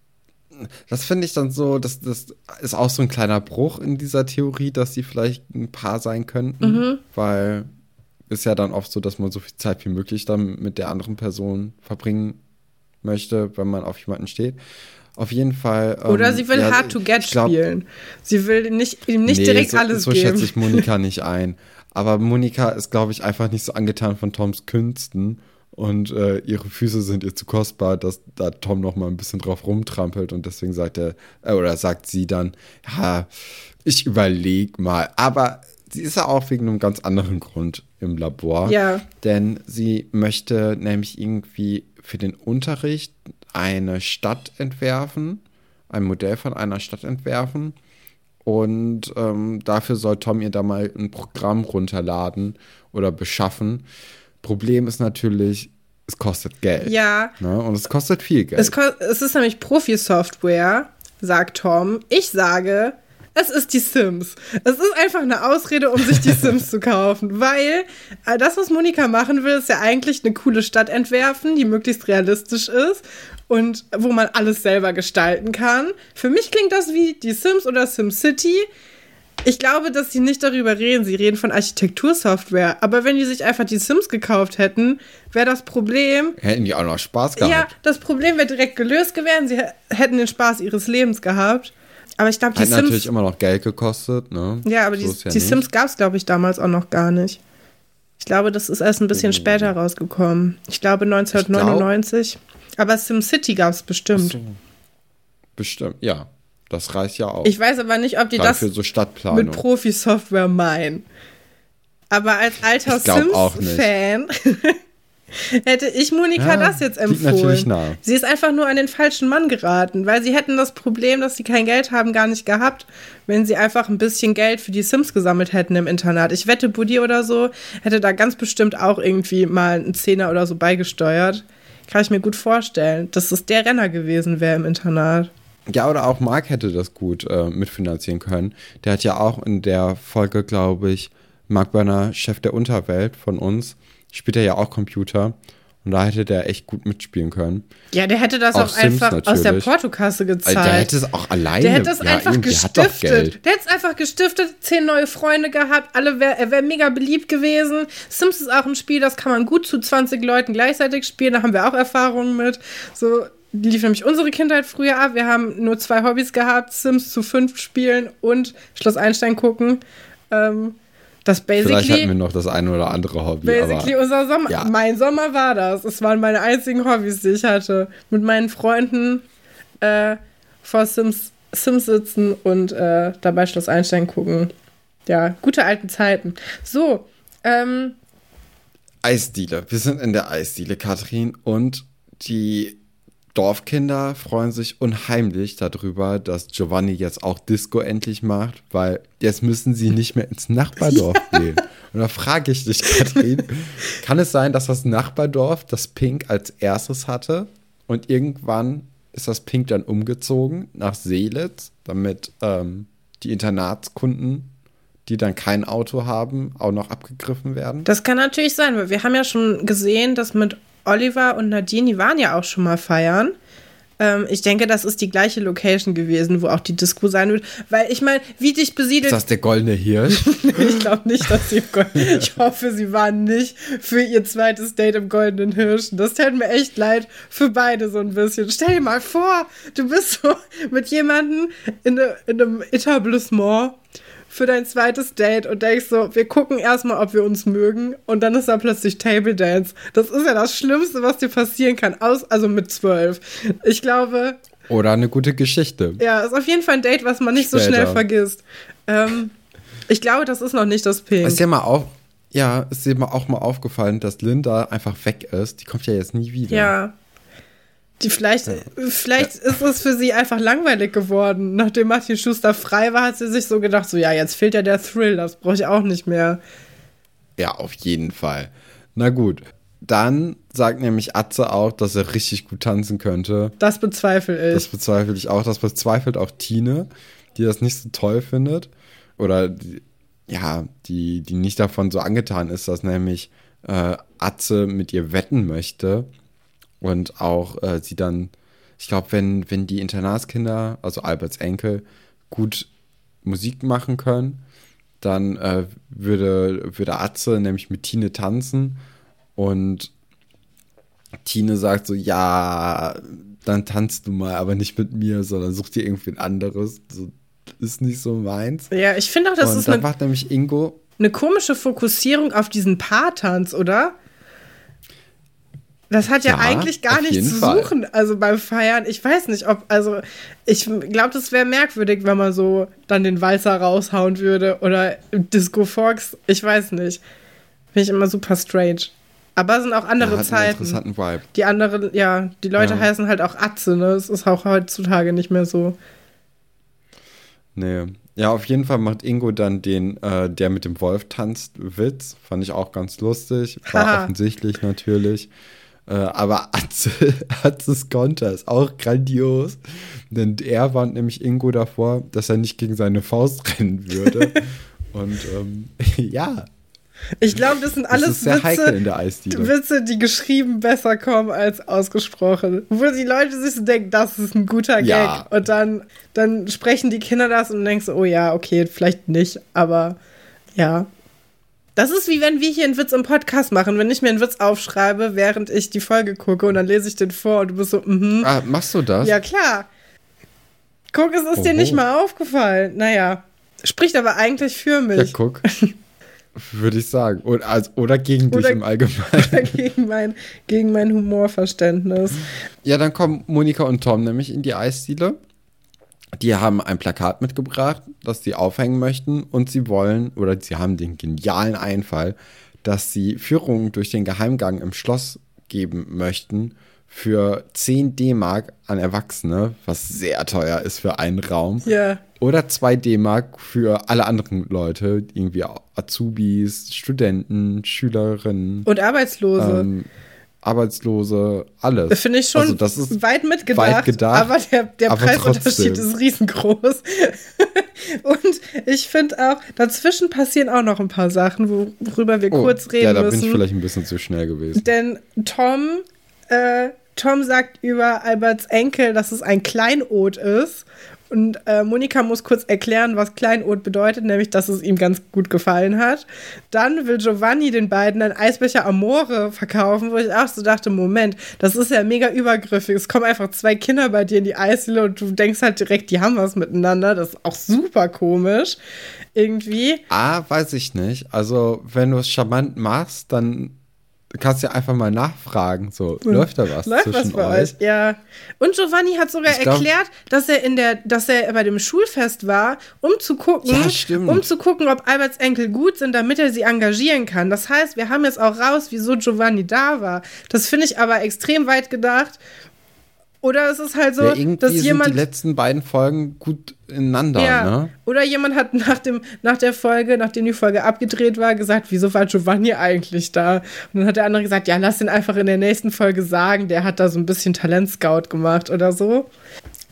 Speaker 1: das finde ich dann so, das, das ist auch so ein kleiner Bruch in dieser Theorie, dass sie vielleicht ein Paar sein könnten, mhm. weil ist ja dann oft so, dass man so viel Zeit wie möglich dann mit der anderen Person verbringen möchte, wenn man auf jemanden steht. Auf jeden Fall.
Speaker 2: Ähm, Oder sie will ja, Hard to Get glaub, spielen. Sie will nicht, ihm nicht nee, direkt
Speaker 1: so,
Speaker 2: alles
Speaker 1: so
Speaker 2: geben.
Speaker 1: So schätze ich Monika nicht ein. Aber Monika ist, glaube ich, einfach nicht so angetan von Toms Künsten. Und äh, ihre Füße sind ihr zu kostbar, dass da Tom noch mal ein bisschen drauf rumtrampelt. Und deswegen sagt er, äh, oder sagt sie dann, ja, ich überleg mal. Aber sie ist ja auch wegen einem ganz anderen Grund im Labor.
Speaker 2: Ja.
Speaker 1: Denn sie möchte nämlich irgendwie für den Unterricht eine Stadt entwerfen, ein Modell von einer Stadt entwerfen. Und ähm, dafür soll Tom ihr da mal ein Programm runterladen oder beschaffen. Problem ist natürlich, es kostet Geld.
Speaker 2: Ja.
Speaker 1: Ne? Und es kostet viel Geld.
Speaker 2: Es, ko es ist nämlich Profi-Software, sagt Tom. Ich sage, es ist die Sims. Es ist einfach eine Ausrede, um sich die Sims zu kaufen, weil äh, das, was Monika machen will, ist ja eigentlich eine coole Stadt entwerfen, die möglichst realistisch ist und wo man alles selber gestalten kann. Für mich klingt das wie die Sims oder SimCity. Ich glaube, dass sie nicht darüber reden. Sie reden von Architektursoftware. Aber wenn die sich einfach die Sims gekauft hätten, wäre das Problem.
Speaker 1: Hätten die auch noch Spaß gehabt.
Speaker 2: Ja, das Problem wäre direkt gelöst gewesen. Sie hätten den Spaß ihres Lebens gehabt. Aber ich glaube, die
Speaker 1: Hat
Speaker 2: Sims.
Speaker 1: natürlich immer noch Geld gekostet, ne?
Speaker 2: Ja, aber
Speaker 1: So
Speaker 2: die,
Speaker 1: ja
Speaker 2: die. Sims gab es, glaube ich, damals auch noch gar nicht. Ich glaube, das ist erst ein bisschen
Speaker 1: Oh.
Speaker 2: später rausgekommen. Ich glaube 1999. aber SimCity gab es bestimmt.
Speaker 1: So. Bestimmt, ja. Das reicht ja auch.
Speaker 2: Ich weiß aber nicht, ob die
Speaker 1: Gerade
Speaker 2: das
Speaker 1: für so
Speaker 2: mit. Profi-Software meinen. Aber als alter. Sims-Fan hätte ich Monika
Speaker 1: Ja,
Speaker 2: das jetzt empfohlen.
Speaker 1: natürlich nahe.
Speaker 2: Sie ist einfach nur an den falschen Mann geraten, weil sie hätten das Problem, dass sie kein Geld haben, gar nicht gehabt, wenn sie einfach ein bisschen Geld für die Sims gesammelt hätten im Internat. Ich wette, Buddy oder so hätte da ganz bestimmt auch irgendwie mal einen Zehner oder so beigesteuert. Kann ich mir gut vorstellen, dass es der Renner gewesen wäre im Internat.
Speaker 1: Ja, oder auch Mark hätte das gut äh, mitfinanzieren können. Der hat ja auch in der Folge, glaube ich, Mark Börner, Chef der Unterwelt von uns, spielt er ja auch Computer. Und da hätte der echt gut mitspielen können.
Speaker 2: Ja, der hätte das
Speaker 1: Auch
Speaker 2: auch, einfach aus der
Speaker 1: natürlich.
Speaker 2: Portokasse gezahlt.
Speaker 1: Also der hätte es auch alleine.
Speaker 2: Der hätte es
Speaker 1: ja,
Speaker 2: einfach
Speaker 1: eben, der
Speaker 2: gestiftet.
Speaker 1: Geld.
Speaker 2: Der hätte es einfach gestiftet, zehn neue Freunde gehabt, alle wär, er wäre mega beliebt gewesen. Sims ist auch ein Spiel, das kann man gut zu 20 Leuten gleichzeitig spielen, da haben wir auch Erfahrungen mit. So lief nämlich unsere Kindheit früher ab. Wir haben nur zwei Hobbys gehabt, Sims zu fünf spielen und Schloss Einstein gucken. Ähm, das
Speaker 1: Vielleicht hatten wir
Speaker 2: basically,
Speaker 1: noch das eine oder andere Hobby.
Speaker 2: basically
Speaker 1: aber
Speaker 2: unser Sommer.
Speaker 1: ja.
Speaker 2: Mein Sommer war das. Es waren meine einzigen Hobbys, die ich hatte. Mit meinen Freunden äh, vor Sims, Sims sitzen und äh, dabei Schloss Einstein gucken. Ja, gute alten Zeiten. So, ähm,
Speaker 1: Eisdiele. Wir sind in der Eisdiele, Katrin. Und die Dorfkinder freuen sich unheimlich darüber, dass Giovanni jetzt auch Disco endlich macht, weil jetzt müssen sie nicht mehr ins Nachbardorf gehen. Und da frage ich dich, Katrin, kann es sein, dass das Nachbardorf das Pink als erstes hatte und irgendwann ist das Pink dann umgezogen nach Seelitz, damit ähm, die Internatskunden, die dann kein Auto haben, auch noch abgegriffen werden?
Speaker 2: das kann natürlich sein, weil wir haben ja schon gesehen, dass mit Oliver und Nadine, die waren ja auch schon mal feiern. Ähm, ich denke, das ist die gleiche Location gewesen, wo auch die Disco sein wird. Weil ich meine, wie dicht
Speaker 1: Ist
Speaker 2: besiedelt
Speaker 1: das der goldene Hirsch?
Speaker 2: Ich glaube nicht, dass sie im Gold Ich hoffe, sie waren nicht für ihr zweites Date im Goldenen Hirschen. Das täte mir echt leid für beide so ein bisschen. Stell dir mal vor, du bist so mit jemandem in, ne, in einem Etablissement für dein zweites Date und denkst so, wir gucken erstmal, ob wir uns mögen und dann ist da plötzlich Table Dance. Das ist ja das Schlimmste, was dir passieren kann, aus, also mit zwölf. Ich glaube,
Speaker 1: Oder eine gute Geschichte.
Speaker 2: ja, ist auf jeden Fall ein Date, was man nicht so
Speaker 1: Später.
Speaker 2: schnell vergisst. Ähm, ich glaube, das ist noch nicht das Pink.
Speaker 1: Ist dir mal auf, ja, ist dir mal auch mal aufgefallen, dass Linda einfach weg ist? Die kommt ja jetzt nie wieder.
Speaker 2: Ja. Die vielleicht, vielleicht ist es für sie einfach langweilig geworden. Nachdem Martin Schuster frei war, hat sie sich so gedacht, so ja, jetzt fehlt ja der Thrill, das brauche ich auch nicht mehr.
Speaker 1: Ja, auf jeden Fall. Na gut. Dann sagt nämlich Atze auch, dass er richtig gut tanzen könnte.
Speaker 2: Das bezweifle ich.
Speaker 1: Das bezweifle ich auch. Das bezweifelt auch Tine, die das nicht so toll findet. Oder die, ja, die, die nicht davon so angetan ist, dass nämlich äh, Atze mit ihr wetten möchte. Und auch äh, sie dann, ich glaube, wenn, wenn die Internatskinder, also Alberts Enkel, gut Musik machen können, dann äh, würde, würde Atze nämlich mit Tine tanzen. Und Tine sagt so, ja, dann tanzt du mal, aber nicht mit mir, sondern such dir irgendwie ein anderes. So, ist nicht so meins.
Speaker 2: ja, ich finde auch, das
Speaker 1: und
Speaker 2: ist
Speaker 1: dann
Speaker 2: eine,
Speaker 1: macht nämlich Ingo,
Speaker 2: eine komische Fokussierung auf diesen Paartanz, oder? Das hat ja,
Speaker 1: Ja,
Speaker 2: eigentlich gar nichts zu
Speaker 1: Fall.
Speaker 2: suchen, also beim Feiern. Ich weiß nicht, ob, also ich glaube, das wäre merkwürdig, wenn man so dann den Walzer raushauen würde oder Disco Fox. Ich weiß nicht. Finde ich immer super strange. Aber es sind auch andere
Speaker 1: ja, hat einen
Speaker 2: Zeiten.
Speaker 1: interessanten Vibe.
Speaker 2: Die anderen, ja, die Leute
Speaker 1: Ja.
Speaker 2: heißen halt auch Atze, ne? Es ist auch heutzutage nicht mehr so.
Speaker 1: Nee. Ja, auf jeden Fall macht Ingo dann den, äh, der mit dem Wolf tanzt, Witz. Fand ich auch ganz lustig. War offensichtlich natürlich. Äh, aber Atze, Atzes Konter ist auch grandios. Denn er warnt nämlich Ingo davor, dass er nicht gegen seine Faust rennen würde. Und ähm, ja,
Speaker 2: Ich glaube, das sind
Speaker 1: das
Speaker 2: alles
Speaker 1: in
Speaker 2: Witze. Witze, die geschrieben besser kommen als ausgesprochen. Wo die Leute sich so denken, das ist ein guter Gag.
Speaker 1: Ja.
Speaker 2: Und dann, dann sprechen die Kinder das und denkst, oh ja, okay, vielleicht nicht, aber ja. Das ist wie wenn wir hier einen Witz im Podcast machen, wenn ich mir einen Witz aufschreibe, während ich die Folge gucke und dann lese ich den vor und du bist so, mhm.
Speaker 1: Ah, machst du das?
Speaker 2: Ja, klar. Guck, es ist
Speaker 1: Oho.
Speaker 2: dir nicht mal aufgefallen. Naja, spricht aber eigentlich für
Speaker 1: Ja,
Speaker 2: mich.
Speaker 1: guck. Würde ich sagen. Oder, also, oder gegen dich
Speaker 2: Oder-
Speaker 1: im Allgemeinen.
Speaker 2: gegen, mein, gegen mein Humorverständnis.
Speaker 1: Ja, dann kommen Monika und Tom nämlich in die Eisdiele. Die haben ein Plakat mitgebracht, das sie aufhängen möchten und sie wollen, oder sie haben den genialen Einfall, dass sie Führungen durch den Geheimgang im Schloss geben möchten für 10 D-Mark an Erwachsene, was sehr teuer ist für einen Raum.
Speaker 2: Ja.
Speaker 1: Oder 2 D-Mark für alle anderen Leute, irgendwie Azubis, Studenten, Schülerinnen,
Speaker 2: Und Arbeitslose.
Speaker 1: ähm, Arbeitslose, alles.
Speaker 2: Finde ich schon
Speaker 1: Also das ist
Speaker 2: weit mitgedacht,
Speaker 1: weit gedacht,
Speaker 2: aber der, der
Speaker 1: aber
Speaker 2: Preisunterschied
Speaker 1: trotzdem.
Speaker 2: ist riesengroß. Und ich finde auch, dazwischen passieren auch noch ein paar Sachen, worüber wir
Speaker 1: Oh,
Speaker 2: kurz reden
Speaker 1: Ja, da
Speaker 2: müssen.
Speaker 1: bin ich vielleicht ein bisschen zu schnell gewesen.
Speaker 2: Denn Tom, äh, Tom sagt über Alberts Enkel, dass es ein Kleinod ist. Und äh, Monika muss kurz erklären, was Kleinod bedeutet, nämlich, dass es ihm ganz gut gefallen hat. Dann will Giovanni den beiden einen Eisbecher Amore verkaufen, wo ich auch so dachte, Moment, das ist ja mega übergriffig. Es kommen einfach zwei Kinder bei dir in die Eisdiele und du denkst halt direkt, die haben was miteinander. Das ist auch super komisch. Irgendwie.
Speaker 1: Ah, weiß ich nicht. Also, wenn du es charmant machst, dann kannst du ja einfach mal nachfragen. So, läuft da was
Speaker 2: Läuft was
Speaker 1: zwischen
Speaker 2: bei
Speaker 1: euch?
Speaker 2: euch? Ja. Und Giovanni hat sogar
Speaker 1: glaub-
Speaker 2: erklärt, dass er in der, dass er bei dem Schulfest war, um zu gucken,
Speaker 1: Ja,
Speaker 2: um zu gucken, ob Alberts Enkel gut sind, damit er sie engagieren kann. Das heißt, wir haben jetzt auch raus, wieso Giovanni da war. Das finde ich aber extrem weit gedacht. Oder es ist halt so,
Speaker 1: ja,
Speaker 2: dass
Speaker 1: sind
Speaker 2: jemand
Speaker 1: die letzten beiden Folgen gut ineinander,
Speaker 2: ja.
Speaker 1: ne?
Speaker 2: Oder jemand hat nach, dem, nach der Folge, nachdem die Folge abgedreht war, gesagt, wieso war Giovanni eigentlich da? Und dann hat der andere gesagt, ja, lass ihn einfach in der nächsten Folge sagen, der hat da so ein bisschen Talentscout gemacht oder so.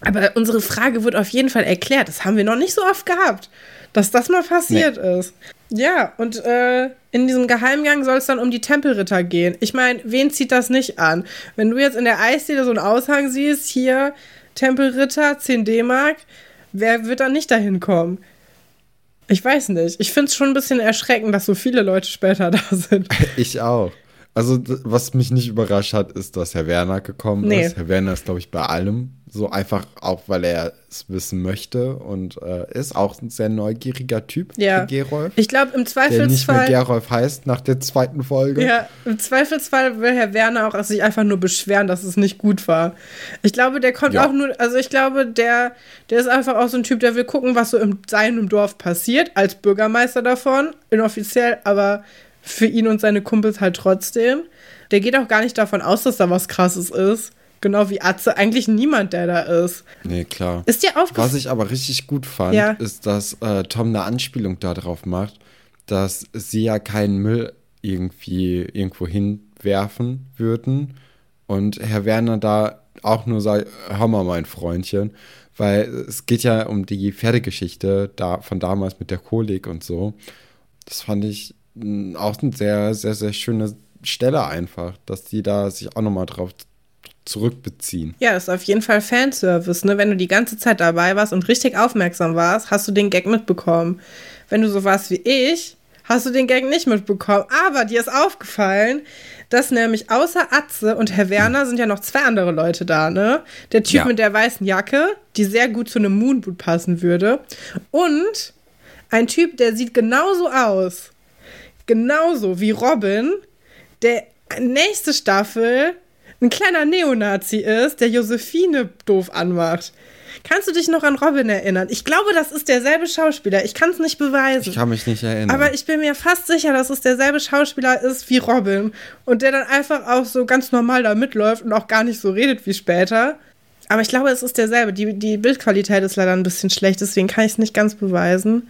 Speaker 2: Aber unsere Frage wird auf jeden Fall erklärt. Das haben wir noch nicht so oft gehabt, dass das mal passiert ist. Ja, und äh, in diesem Geheimgang soll es dann um die Tempelritter gehen. Ich meine, wen zieht das nicht an? Wenn du jetzt in der Eisdiele so einen Aushang siehst, hier Tempelritter, 10 D-Mark, wer wird dann nicht dahin kommen? Ich weiß nicht. Ich finde es schon ein bisschen erschreckend, dass so viele Leute später da sind.
Speaker 1: Ich auch. Also, was mich nicht überrascht hat, ist, dass Herr Werner gekommen
Speaker 2: Nee.
Speaker 1: ist. Herr Werner ist, glaube ich, bei allem so einfach, auch weil er es wissen möchte und äh, ist auch ein sehr neugieriger Typ,
Speaker 2: Ja.
Speaker 1: Gerolf.
Speaker 2: Ich glaube, im
Speaker 1: Der nicht mehr
Speaker 2: Zweifelsfall.
Speaker 1: Gerolf heißt nach der zweiten Folge.
Speaker 2: Ja, im Zweifelsfall will Herr Werner auch sich einfach nur beschweren, dass es nicht gut war. Ich glaube, der kommt
Speaker 1: Ja.
Speaker 2: auch nur, also ich glaube, der, der ist einfach auch so ein Typ, der will gucken, was so in seinem Dorf passiert, als Bürgermeister davon, inoffiziell, aber für ihn und seine Kumpels halt trotzdem. Der geht auch gar nicht davon aus, dass da was Krasses ist. Genau wie Atze, eigentlich niemand, der da ist.
Speaker 1: Nee, klar.
Speaker 2: Ist dir
Speaker 1: Was
Speaker 2: aufgefallen?
Speaker 1: ich aber richtig gut fand,
Speaker 2: Ja.
Speaker 1: ist, dass äh, Tom eine Anspielung darauf macht, dass sie ja keinen Müll irgendwie irgendwo hinwerfen würden und Herr Werner da auch nur sagt, hör mal, mein Freundchen, weil es geht ja um die Pferdegeschichte da, von damals mit der Kolik und so. Das fand ich auch eine sehr, sehr, sehr schöne Stelle einfach, dass die da sich auch nochmal drauf zurückbeziehen.
Speaker 2: Ja, ist auf jeden Fall Fanservice, ne? Wenn du die ganze Zeit dabei warst und richtig aufmerksam warst, hast du den Gag mitbekommen. Wenn du so warst wie ich, hast du den Gag nicht mitbekommen. Aber dir ist aufgefallen, dass nämlich außer Atze und Herr Werner sind ja noch zwei andere Leute da, ne? Der Typ
Speaker 1: Ja.
Speaker 2: mit der weißen Jacke, die sehr gut zu einem Moonboot passen würde. Und ein Typ, der sieht genauso aus. Genauso wie Robin, der nächste Staffel ein kleiner Neonazi ist, der Josephine doof anmacht. Kannst du dich noch an Robin erinnern? Ich glaube, das ist derselbe Schauspieler. Ich kann es nicht beweisen.
Speaker 1: Ich kann mich nicht erinnern.
Speaker 2: aber ich bin mir fast sicher, dass es derselbe Schauspieler ist wie Robin. Und der dann einfach auch so ganz normal da mitläuft und auch gar nicht so redet wie später. Aber ich glaube, es ist derselbe. Die, die Bildqualität ist leider ein bisschen schlecht, deswegen kann ich es nicht ganz beweisen.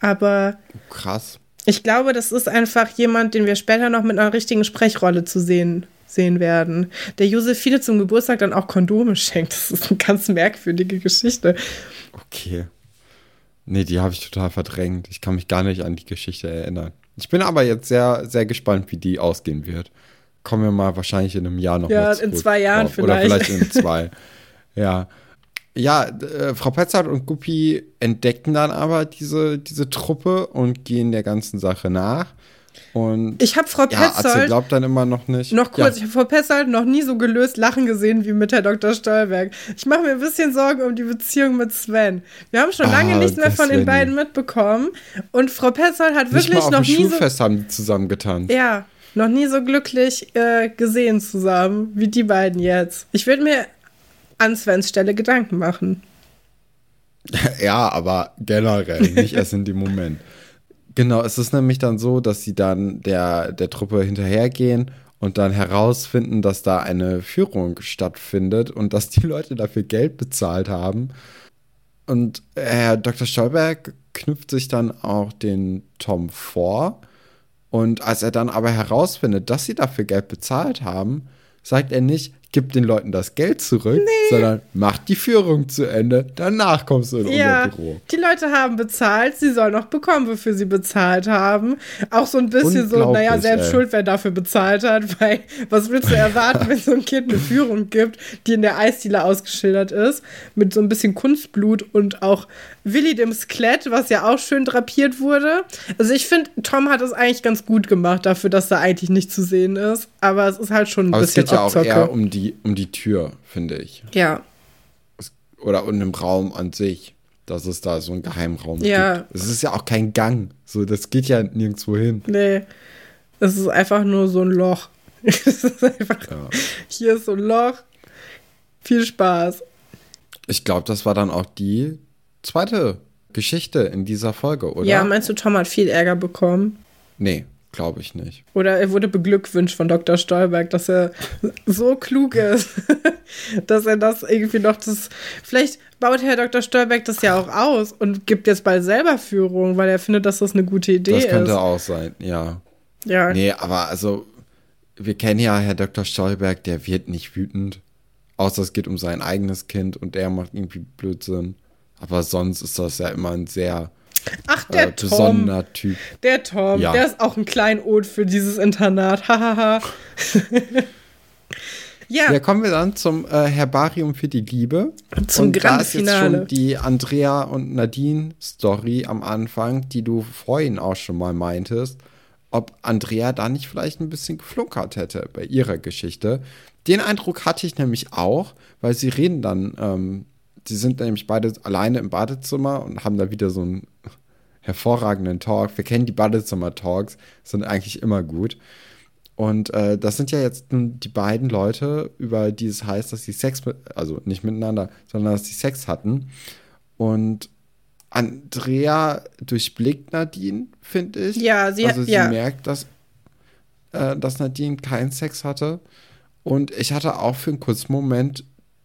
Speaker 2: Aber
Speaker 1: Krass.
Speaker 2: Ich glaube, das ist einfach jemand, den wir später noch mit einer richtigen Sprechrolle zu sehen, sehen werden. Der Josephine zum Geburtstag dann auch Kondome schenkt. Das ist eine ganz merkwürdige Geschichte.
Speaker 1: Okay. Nee, die habe ich total verdrängt. Ich kann mich gar nicht an die Geschichte erinnern. Ich bin aber jetzt sehr, sehr gespannt, wie die ausgehen wird. Kommen wir mal wahrscheinlich in einem Jahr noch
Speaker 2: Ja, in zwei Jahren
Speaker 1: drauf. Oder
Speaker 2: vielleicht.
Speaker 1: vielleicht in zwei. ja. Ja, äh, Frau Petzert und Guppi entdecken dann aber diese, diese Truppe und gehen der ganzen Sache nach. Und
Speaker 2: ich habe Frau
Speaker 1: ja,
Speaker 2: Petzold.
Speaker 1: Atze glaubt dann immer noch nicht.
Speaker 2: Noch kurz,
Speaker 1: Ja.
Speaker 2: ich habe Frau Petzold noch nie so gelöst lachen gesehen wie mit Herr Dr. Stolberg. Ich mache mir ein bisschen Sorgen um die Beziehung mit Sven. Wir haben schon lange
Speaker 1: Ah,
Speaker 2: nichts mehr von den beiden mitbekommen. Und Frau Petzold hat wirklich noch nie so.
Speaker 1: Schulfest haben die zusammen getanzt.
Speaker 2: Ja, noch nie so glücklich äh, gesehen zusammen wie die beiden jetzt. Ich würde mir an Svens Stelle Gedanken machen.
Speaker 1: Ja, aber generell, nicht erst in dem Moment. Genau, es ist nämlich dann so, dass sie dann der, der Truppe hinterhergehen und dann herausfinden, dass da eine Führung stattfindet und dass die Leute dafür Geld bezahlt haben. Und Herr Dr. Stolberg knüpft sich dann auch den Tom vor. Und als er dann aber herausfindet, dass sie dafür Geld bezahlt haben, sagt er nicht, gib den Leuten das Geld zurück, sondern mach die Führung zu Ende. Danach kommst du in
Speaker 2: Ja,
Speaker 1: unser Büro.
Speaker 2: die Leute haben bezahlt, sie sollen noch bekommen, wofür sie bezahlt haben. Auch so ein bisschen so, naja, selbst
Speaker 1: ey.
Speaker 2: schuld, wer dafür bezahlt hat, weil was willst du erwarten, wenn so ein Kind eine Führung gibt, die in der Eisdiele ausgeschildert ist, mit so ein bisschen Kunstblut und auch Willi dem Skelett, was ja auch schön drapiert wurde. Also ich finde, Tom hat es eigentlich ganz gut gemacht dafür, dass er eigentlich nicht zu sehen ist, aber es ist halt schon ein
Speaker 1: Aber es
Speaker 2: bisschen
Speaker 1: geht ja auch eher um die, um die Tür, finde ich.
Speaker 2: ja.
Speaker 1: Oder um den Raum an sich, dass es da so einen Geheimraum
Speaker 2: Ja.
Speaker 1: gibt. Es ist ja auch kein Gang. So, das geht ja nirgendwo hin.
Speaker 2: Nee, es ist einfach nur so ein Loch. es ist einfach,
Speaker 1: Ja.
Speaker 2: hier ist so ein Loch. Viel Spaß.
Speaker 1: Ich glaube, das war dann auch die zweite Geschichte in dieser Folge, oder?
Speaker 2: Ja, meinst du, Tom hat viel Ärger bekommen?
Speaker 1: nee, glaube ich nicht.
Speaker 2: Oder er wurde beglückwünscht von Dr. Stolberg, dass er so klug ist, dass er das irgendwie noch das. Vielleicht baut Herr Dr. Stolberg das ja auch aus und gibt jetzt bald selber Führung, weil er findet, dass das eine gute Idee
Speaker 1: Das könnte
Speaker 2: ist.
Speaker 1: auch sein, ja.
Speaker 2: Ja,
Speaker 1: Nee, aber also, wir kennen ja Herr Dr. Stolberg, der wird nicht wütend. Außer es geht um sein eigenes Kind und er macht irgendwie Blödsinn. Aber sonst ist das ja immer ein sehr
Speaker 2: Ach,
Speaker 1: äh,
Speaker 2: der Tom.
Speaker 1: besonderer Typ.
Speaker 2: Der Tom,
Speaker 1: Ja.
Speaker 2: der ist auch ein Kleinod für dieses Internat. Hahaha. ja,
Speaker 1: Ja, kommen wir dann zum äh, Herbarium für die Liebe.
Speaker 2: Zum
Speaker 1: und da ist jetzt
Speaker 2: Finale.
Speaker 1: schon die Andrea und Nadine Story am Anfang, die du vorhin auch schon mal meintest, ob Andrea da nicht vielleicht ein bisschen geflunkert hätte bei ihrer Geschichte. Den Eindruck hatte ich nämlich auch, weil sie reden dann, ähm, sie sind nämlich beide alleine im Badezimmer und haben da wieder so einen hervorragenden Talk. Wir kennen die Badezimmer-Talks, sind eigentlich immer gut. Und äh, das sind ja jetzt nun die beiden Leute, über die es heißt, dass sie Sex also nicht miteinander, sondern dass sie Sex hatten. Und Andrea durchblickt Nadine, finde ich.
Speaker 2: Ja, sie-
Speaker 1: Also sie
Speaker 2: ja.
Speaker 1: merkt, dass, äh, dass Nadine keinen Sex hatte. Und ich hatte auch für einen kurzen Moment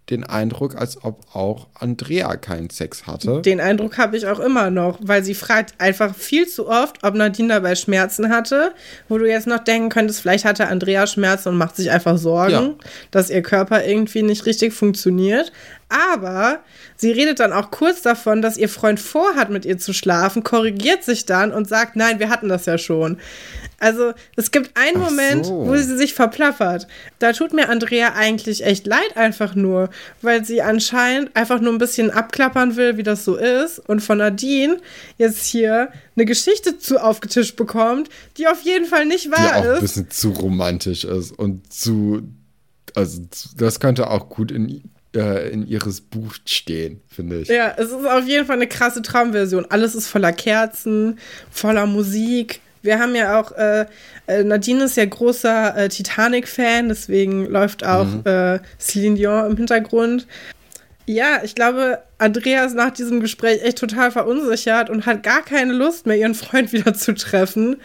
Speaker 1: den Eindruck, als ob auch Andrea keinen Sex hatte.
Speaker 2: Den Eindruck habe ich auch immer noch, weil sie fragt einfach viel zu oft, ob Nadine dabei Schmerzen hatte, wo du jetzt noch denken könntest, vielleicht hatte Andrea Schmerzen und macht sich einfach Sorgen,
Speaker 1: Ja.
Speaker 2: dass ihr Körper irgendwie nicht richtig funktioniert. Aber sie redet dann auch kurz davon, dass ihr Freund vorhat, mit ihr zu schlafen, korrigiert sich dann und sagt, nein, wir hatten das ja schon. Also es gibt einen
Speaker 1: Ach
Speaker 2: Moment,
Speaker 1: so.
Speaker 2: wo sie sich verplappert. Da tut mir Andrea eigentlich echt leid einfach nur, weil sie anscheinend einfach nur ein bisschen abklappern will, wie das so ist und von Nadine jetzt hier eine Geschichte zu aufgetischt bekommt, die auf jeden Fall nicht
Speaker 1: die
Speaker 2: wahr
Speaker 1: auch ein
Speaker 2: ist.
Speaker 1: bisschen zu romantisch ist und zu, also das könnte auch gut in, äh, in ihres Buch stehen, finde ich.
Speaker 2: Ja, es ist auf jeden Fall eine krasse Traumversion. Alles ist voller Kerzen, voller Musik. Wir haben ja auch, äh, äh, Nadine ist ja großer äh, Titanic-Fan, deswegen läuft auch äh, Celine Dion im Hintergrund. Ja, ich glaube, Andrea ist nach diesem Gespräch echt total verunsichert und hat gar keine Lust mehr, ihren Freund wieder zu treffen.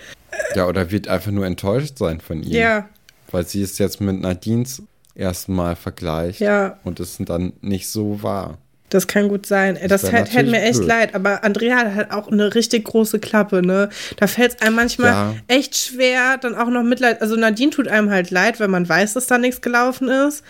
Speaker 1: Ja, oder wird einfach nur enttäuscht sein von ihm.
Speaker 2: Ja,
Speaker 1: Weil sie es jetzt mit Nadines ersten Mal vergleicht
Speaker 2: Ja.
Speaker 1: und es dann nicht so war.
Speaker 2: Das kann gut sein. Ey, Das
Speaker 1: wär
Speaker 2: hätte mir echt
Speaker 1: blöd.
Speaker 2: leid. Aber Andrea hat halt auch eine richtig große Klappe, ne? Da fällt es einem manchmal
Speaker 1: Ja.
Speaker 2: echt schwer, dann auch noch Mitleid. Also Nadine tut einem halt leid, weil man weiß, dass da nichts gelaufen ist.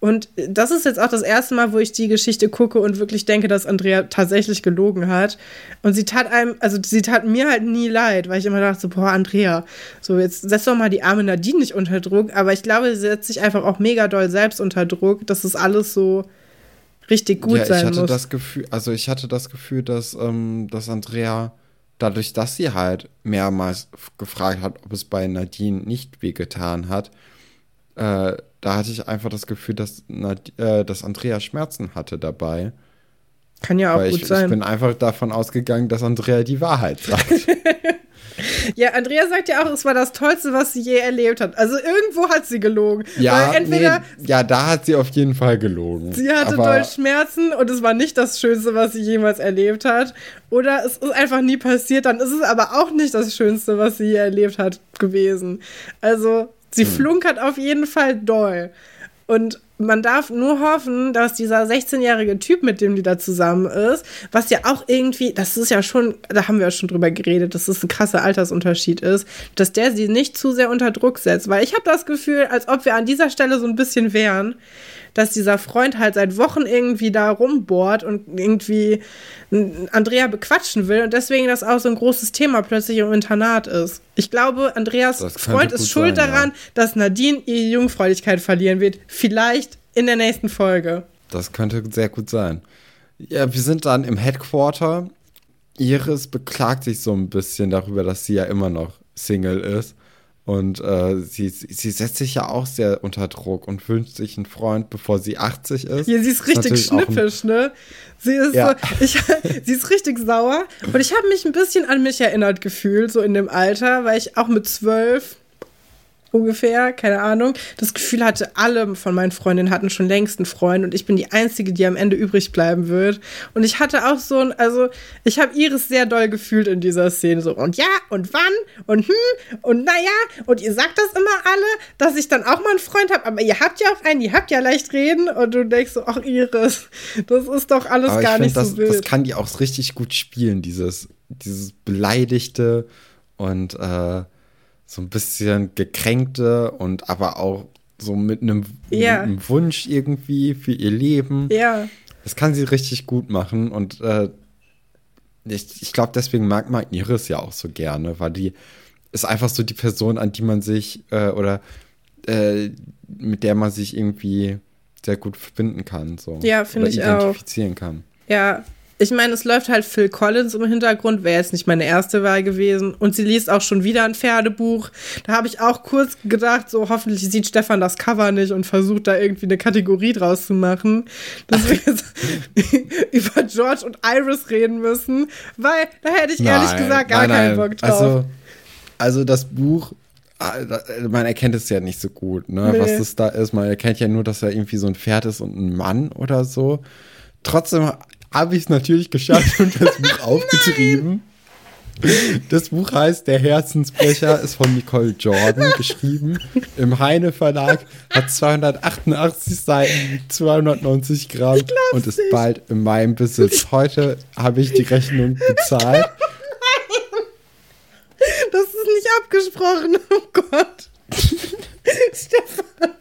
Speaker 2: Und das ist jetzt auch das erste Mal, wo ich die Geschichte gucke und wirklich denke, dass Andrea tatsächlich gelogen hat. Und sie tat einem, also sie tat mir halt nie leid, weil ich immer dachte, so, boah, Andrea, so jetzt setz doch mal die arme Nadine nicht unter Druck. Aber ich glaube, sie setzt sich einfach auch mega doll selbst unter Druck, dass es alles so richtig gut
Speaker 1: ja,
Speaker 2: sein
Speaker 1: ich hatte
Speaker 2: muss.
Speaker 1: das Gefühl, also ich hatte das Gefühl, dass, ähm, dass Andrea dadurch, dass sie halt mehrmals gefragt hat, ob es bei Nadine nicht wehgetan hat, äh, da hatte ich einfach das Gefühl, dass, Nad äh, dass Andrea Schmerzen hatte dabei.
Speaker 2: Kann ja auch
Speaker 1: Weil
Speaker 2: gut
Speaker 1: ich,
Speaker 2: sein.
Speaker 1: ich bin einfach davon ausgegangen, dass Andrea die Wahrheit sagt.
Speaker 2: Ja, Andrea sagt ja auch, es war das Tollste, was sie je erlebt hat. Also irgendwo hat sie gelogen.
Speaker 1: ja,
Speaker 2: entweder
Speaker 1: nee, ja, da hat sie auf jeden Fall gelogen.
Speaker 2: sie hatte doll Schmerzen und es war nicht das Schönste, was sie jemals erlebt hat. Oder es ist einfach nie passiert, dann ist es aber auch nicht das Schönste, was sie je erlebt hat, gewesen. Also, sie
Speaker 1: Hm.
Speaker 2: flunkert auf jeden Fall doll. Und man darf nur hoffen, dass dieser 16-jährige Typ, mit dem die da zusammen ist, was ja auch irgendwie, das ist ja schon, da haben wir ja schon drüber geredet, dass es ein krasser Altersunterschied ist, dass der sie nicht zu sehr unter Druck setzt. Weil ich habe das Gefühl, als ob wir an dieser Stelle so ein bisschen wären, dass dieser Freund halt seit Wochen irgendwie da rumbohrt und irgendwie Andrea bequatschen will und deswegen das auch so ein großes Thema plötzlich im Internat ist. Ich glaube, Andreas Freund ist schuld
Speaker 1: sein, ja.
Speaker 2: daran, dass Nadine ihre Jungfräulichkeit verlieren wird. Vielleicht in der nächsten Folge.
Speaker 1: Das könnte sehr gut sein. Ja, wir sind dann im Headquarter. Iris beklagt sich so ein bisschen darüber, dass sie ja immer noch Single ist. Und äh, sie, sie setzt sich ja auch sehr unter Druck und wünscht sich einen Freund, bevor sie 80 ist.
Speaker 2: Hier, sie ist richtig
Speaker 1: ein-
Speaker 2: schnippisch, ne? Sie ist
Speaker 1: Ja.
Speaker 2: so, ich, sie ist richtig sauer. Und ich habe mich ein bisschen an mich erinnert gefühlt, so in dem Alter, weil ich auch mit zwölf ungefähr, keine Ahnung, das Gefühl hatte, alle von meinen Freundinnen hatten schon längst einen Freund und ich bin die Einzige, die am Ende übrig bleiben wird. Und ich hatte auch so ein, also ich habe Iris sehr doll gefühlt in dieser Szene, so und ja und wann und hm und naja und ihr sagt das immer alle, dass ich dann auch mal einen Freund habe, aber ihr habt ja auch einen, ihr habt ja leicht reden und du denkst so, ach Iris, das ist doch alles
Speaker 1: Aber
Speaker 2: gar nicht
Speaker 1: das,
Speaker 2: so wild.
Speaker 1: das kann die auch richtig gut spielen, dieses, dieses beleidigte und äh, so ein bisschen gekränkte und aber auch so mit einem,
Speaker 2: Ja.
Speaker 1: einem Wunsch irgendwie für ihr Leben.
Speaker 2: ja.
Speaker 1: Das kann sie richtig gut machen und äh, ich, ich glaube, deswegen mag man Iris ja auch so gerne, weil die ist einfach so die Person, an die man sich äh, oder äh, mit der man sich irgendwie sehr gut verbinden kann. So.
Speaker 2: Ja, finde ich auch.
Speaker 1: identifizieren kann.
Speaker 2: Ja, ich meine, es läuft halt Phil Collins im Hintergrund, wäre jetzt nicht meine erste Wahl gewesen. Und sie liest auch schon wieder ein Pferdebuch. Da habe ich auch kurz gedacht, so hoffentlich sieht Stefan das Cover nicht und versucht da irgendwie eine Kategorie draus zu machen, dass wir jetzt über George und Iris reden müssen, weil da hätte ich ehrlich
Speaker 1: Nein,
Speaker 2: gesagt gar
Speaker 1: nein,
Speaker 2: keinen
Speaker 1: nein.
Speaker 2: Bock drauf.
Speaker 1: Also, also das Buch, man erkennt es ja nicht so gut, ne,
Speaker 2: Nee.
Speaker 1: was das da ist. Man erkennt ja nur, dass er irgendwie so ein Pferd ist und ein Mann oder so. Trotzdem habe ich es natürlich geschafft und das Buch aufgetrieben. Das Buch heißt Der Herzensbrecher, ist von Nicole Jordan geschrieben. Im Heine Verlag, hat 288 Seiten, 290 Gramm und ist bald in meinem Besitz. Heute habe ich die Rechnung bezahlt.
Speaker 2: das ist nicht abgesprochen, oh Gott. Stefan,